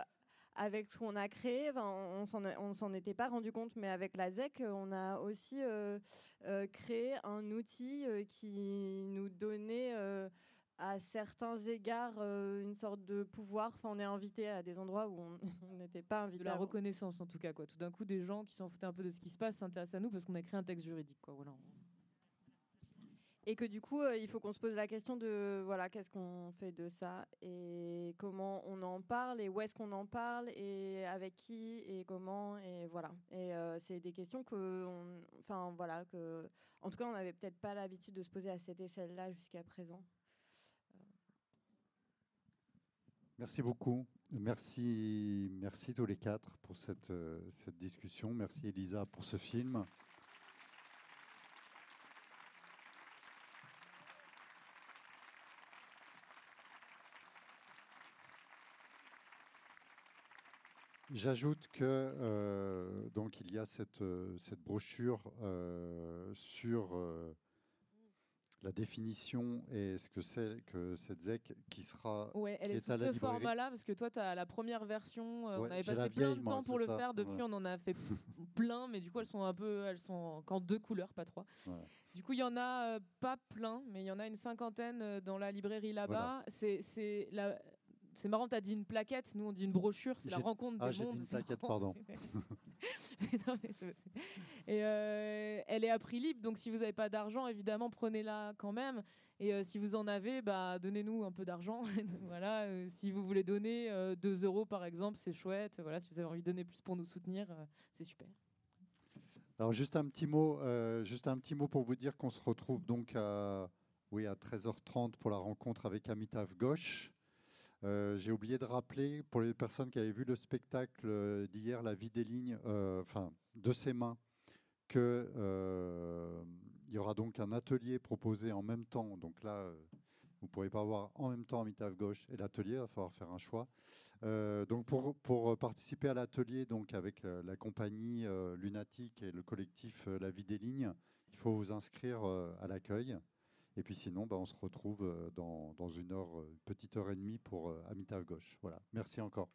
avec ce qu'on a créé, on ne s'en était pas rendu compte, mais avec la ZEC, on a aussi euh, euh, créé un outil euh, qui nous donnait à certains égards une sorte de pouvoir. Enfin, on est invité à des endroits où on n'était pas invité. De la reconnaissance, en tout cas. Quoi. Tout d'un coup, des gens qui s'en foutaient un peu de ce qui se passe s'intéressent à nous parce qu'on a créé un texte juridique. Quoi. Voilà et que du coup, euh, il faut qu'on se pose la question de voilà, qu'est-ce qu'on fait de ça et comment on en parle et où est-ce qu'on en parle et avec qui et comment et voilà. Et euh, c'est des questions que, enfin voilà, que, en tout cas, on n'avait peut-être pas l'habitude de se poser à cette échelle-là jusqu'à présent. Merci beaucoup. Merci, merci tous les quatre pour cette, euh, cette discussion. Merci Elisa pour ce film. J'ajoute que euh, donc il y a cette, euh, cette brochure euh, sur euh, la définition et ce que c'est que cette ZEC qui sera Ouais, elle est, est sous ce format-là, parce que toi, tu as la première version. Ouais, on avait passé plein de moi, temps pour le ça, faire. Depuis, ouais. on en a fait plein, mais du coup, elles sont un peu, elles sont qu'en deux couleurs, pas trois. Voilà. Du coup, il y en a pas plein, mais il y en a une cinquantaine dans la librairie là-bas. C'est, c'est la. C'est marrant, tu as dit une plaquette, nous on dit une brochure, c'est la rencontre ah, des j'ai dit une plaquette, marrant, pardon. Non, mais Et euh, elle est à prix libre, donc si vous n'avez pas d'argent, évidemment, prenez-la quand même. Et euh, si vous en avez, bah, donnez-nous un peu d'argent. voilà, euh, si vous voulez donner 2 euros par exemple, c'est chouette. Voilà, si vous avez envie de donner plus pour nous soutenir, c'est super. Alors juste un petit mot, juste un petit mot pour vous dire qu'on se retrouve donc à, oui, à 13h30 pour la rencontre avec Amitav Ghosh. Euh, J'ai oublié de rappeler pour les personnes qui avaient vu le spectacle euh, d'hier, La vie des lignes, euh, enfin de ses mains, que euh, il y aura donc un atelier proposé en même temps. Donc là, vous ne pourrez pas voir en même temps Amitav Ghosh et l'atelier, il va falloir faire un choix. Donc pour, participer à l'atelier donc avec euh, la compagnie Lunatique et le collectif La Vie des Lignes, il faut vous inscrire à l'accueil. Et puis sinon, bah, on se retrouve euh, dans, une heure, euh, petite heure et demie pour euh, Amitav Ghosh. Voilà. Merci encore.